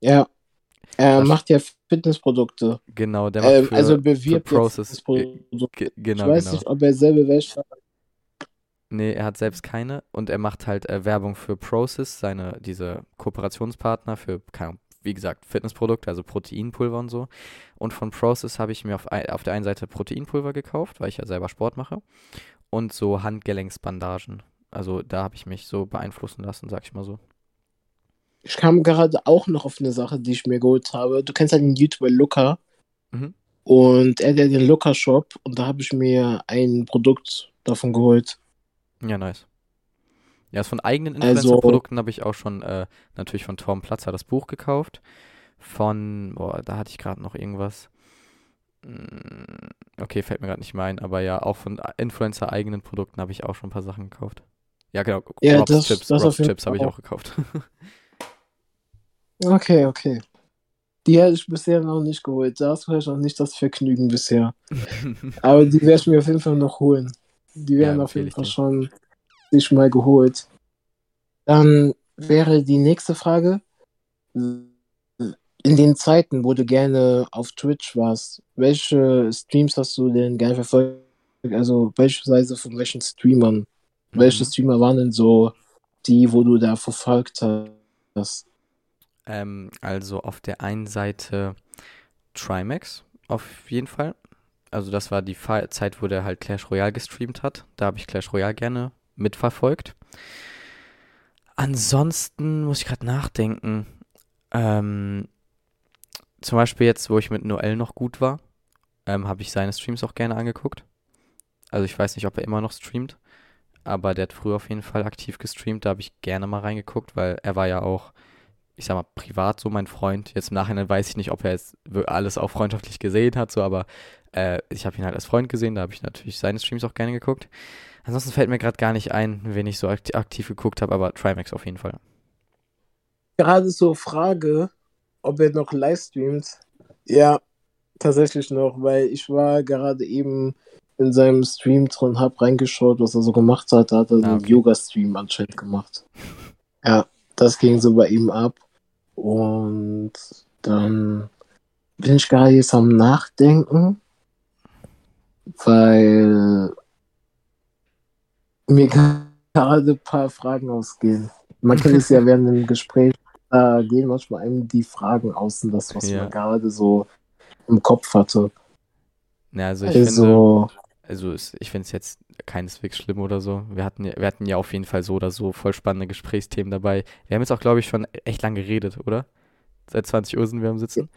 Ja, er Das- macht ja Fitnessprodukte. Genau, der macht Ähm, für, also für bewirbt jetzt Process. Fitnessprodukte. ge- genau, ich weiß genau. nicht, ob er selber welche hat. Nee, er hat selbst keine und er macht halt äh, Werbung für Process, seine, diese Kooperationspartner für, keine wie gesagt, Fitnessprodukte, also Proteinpulver und so. Und von Process habe ich mir auf, ein, auf der einen Seite Proteinpulver gekauft, weil ich ja selber Sport mache. Und so Handgelenksbandagen. Also da habe ich mich so beeinflussen lassen, sag ich mal so. Ich kam gerade auch noch auf eine Sache, die ich mir geholt habe. Du kennst ja den YouTuber Luca. Mhm. Und er hat ja den Luca Shop und da habe ich mir ein Produkt davon geholt. Ja, nice. Ja, von eigenen Also- Influencer-Produkten habe ich auch schon äh, natürlich von Torben Platzer das Buch gekauft. Von, boah, da hatte ich gerade noch irgendwas. Mm, Okay, fällt mir gerade nicht mehr ein, aber ja, auch von Influencer-eigenen Produkten habe ich auch schon ein paar Sachen gekauft. Ja, genau. Ja, Rob's das- Chips, das Rob's Chips habe ich auch gekauft. Okay, okay. Die hätte ich bisher noch nicht geholt. Da hast du vielleicht noch nicht das Vergnügen bisher. Aber die werde ich mir auf jeden Fall noch holen. Die werden auf empfehle jeden Fall schon sich mal geholt. Dann wäre die nächste Frage. In den Zeiten, wo du gerne auf Twitch warst, welche Streams hast du denn gerne verfolgt? Also beispielsweise von welchen Streamern? Welche Mhm. Streamer waren denn so die, wo du da verfolgt hast? Ähm, also auf der einen Seite Trimax, auf jeden Fall. Also das war die Zeit, wo der halt Clash Royale gestreamt hat. Da habe ich Clash Royale gerne mitverfolgt. Ansonsten muss ich gerade nachdenken. Ähm, zum Beispiel jetzt, wo ich mit Noel noch gut war, ähm, habe ich seine Streams auch gerne angeguckt. Also ich weiß nicht, ob er immer noch streamt, aber der hat früher auf jeden Fall aktiv gestreamt. Da habe ich gerne mal reingeguckt, weil er war ja auch ich sag mal, privat so mein Freund. Jetzt im Nachhinein weiß ich nicht, ob er jetzt alles auch freundschaftlich gesehen hat, so, aber äh, ich habe ihn halt als Freund gesehen, da habe ich natürlich seine Streams auch gerne geguckt. Ansonsten fällt mir gerade gar nicht ein, wen ich so akti- aktiv geguckt habe, aber Trimax auf jeden Fall. Gerade so Frage, ob er noch live streamt. Ja, tatsächlich noch, weil ich war gerade eben in seinem Stream drin, hab reingeschaut, was er so gemacht hat. Da hat er so Ah, einen okay. Yoga-Stream anscheinend gemacht. Ja, das ging so bei ihm ab. Und dann bin ich gerade jetzt am Nachdenken, weil mir gerade ein paar Fragen ausgehen. Man kennt es ja während dem Gespräch, da gehen manchmal einem die Fragen aus und das, was Ja. man gerade so im Kopf hatte. Ja, also ich finde, Also, es, ich finde es jetzt keineswegs schlimm oder so. Wir hatten, ja- wir hatten ja auf jeden Fall so oder so voll spannende Gesprächsthemen dabei. Wir haben jetzt auch, glaube ich, schon echt lang geredet, oder? Seit 20 Uhr sind wir am Sitzen.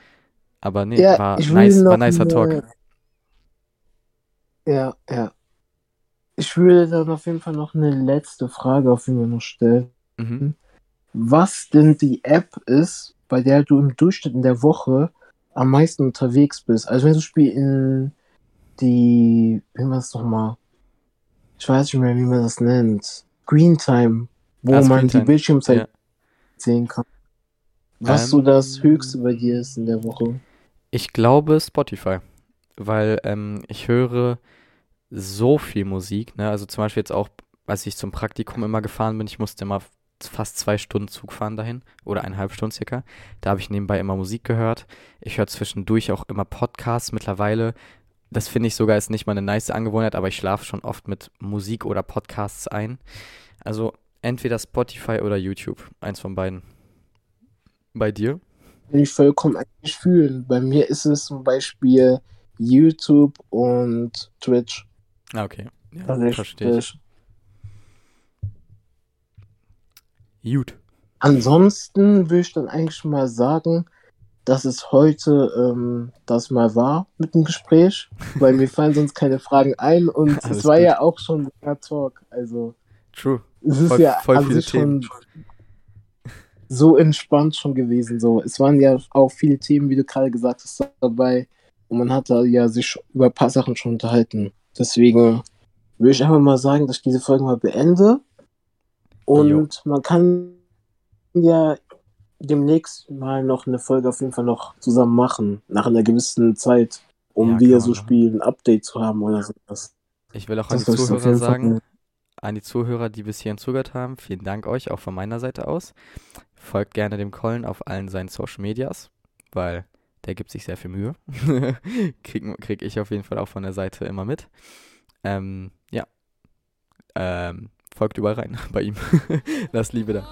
Aber nee, Ja, war nice, war nicer eine, Talk. Ja, ja. Ich würde dann auf jeden Fall noch eine letzte Frage auf jeden Fall noch stellen. Mhm. Was denn die App ist, bei der du im Durchschnitt in der Woche am meisten unterwegs bist. Also wenn du Spiel in die, wie man es nochmal, ich weiß nicht mehr, wie man das nennt, Screen Time, wo Ah, man die Screentime. Bildschirmzeit Ja. sehen kann. Was so das Ähm, Höchste bei dir ist in der Woche. Ich glaube Spotify, weil ähm, ich höre so viel Musik, ne? Also zum Beispiel jetzt auch, als ich zum Praktikum immer gefahren bin, ich musste immer fast zwei Stunden Zug fahren dahin oder eineinhalb Stunden circa. Da habe ich nebenbei immer Musik gehört. Ich höre zwischendurch auch immer Podcasts mittlerweile. Das finde ich sogar ist nicht mal eine nice Angewohnheit, aber ich schlafe schon oft mit Musik oder Podcasts ein. Also entweder Spotify oder YouTube, eins von beiden. Bei dir? Will ich vollkommen eigentlich fühlen. Bei mir ist es zum Beispiel YouTube und Twitch. Ah, okay. Ja, verstehe ich. Gut. Ansonsten würde ich dann eigentlich mal sagen, dass es heute ähm, das mal war mit dem Gespräch, weil mir fallen sonst keine Fragen ein und Alles es war gut. ja auch schon ein Talk. Also True. es ist Voll- ja voll an sich schon so entspannt schon gewesen. So, es waren ja auch viele Themen, wie du gerade gesagt hast, dabei und man hat da ja sich über ein paar Sachen schon unterhalten. Deswegen würde ich einfach mal sagen, dass ich diese Folge mal beende und man kann ja demnächst mal noch eine Folge auf jeden Fall noch zusammen machen, nach einer gewissen Zeit, um Ja, wieder so. Spielen ein Update zu haben oder sowas. Ich will auch an Das die ist auf Zuhörer sagen, an die Zuhörer, die bis hierhin zugehört haben, vielen Dank euch, auch von meiner Seite aus. Folgt gerne dem Colin auf allen seinen Social Medias, weil der gibt sich sehr viel Mühe. krieg, krieg ich auf jeden Fall auch von der Seite immer mit. Ähm, ja. Ähm, folgt überall rein bei ihm. Lass Liebe da.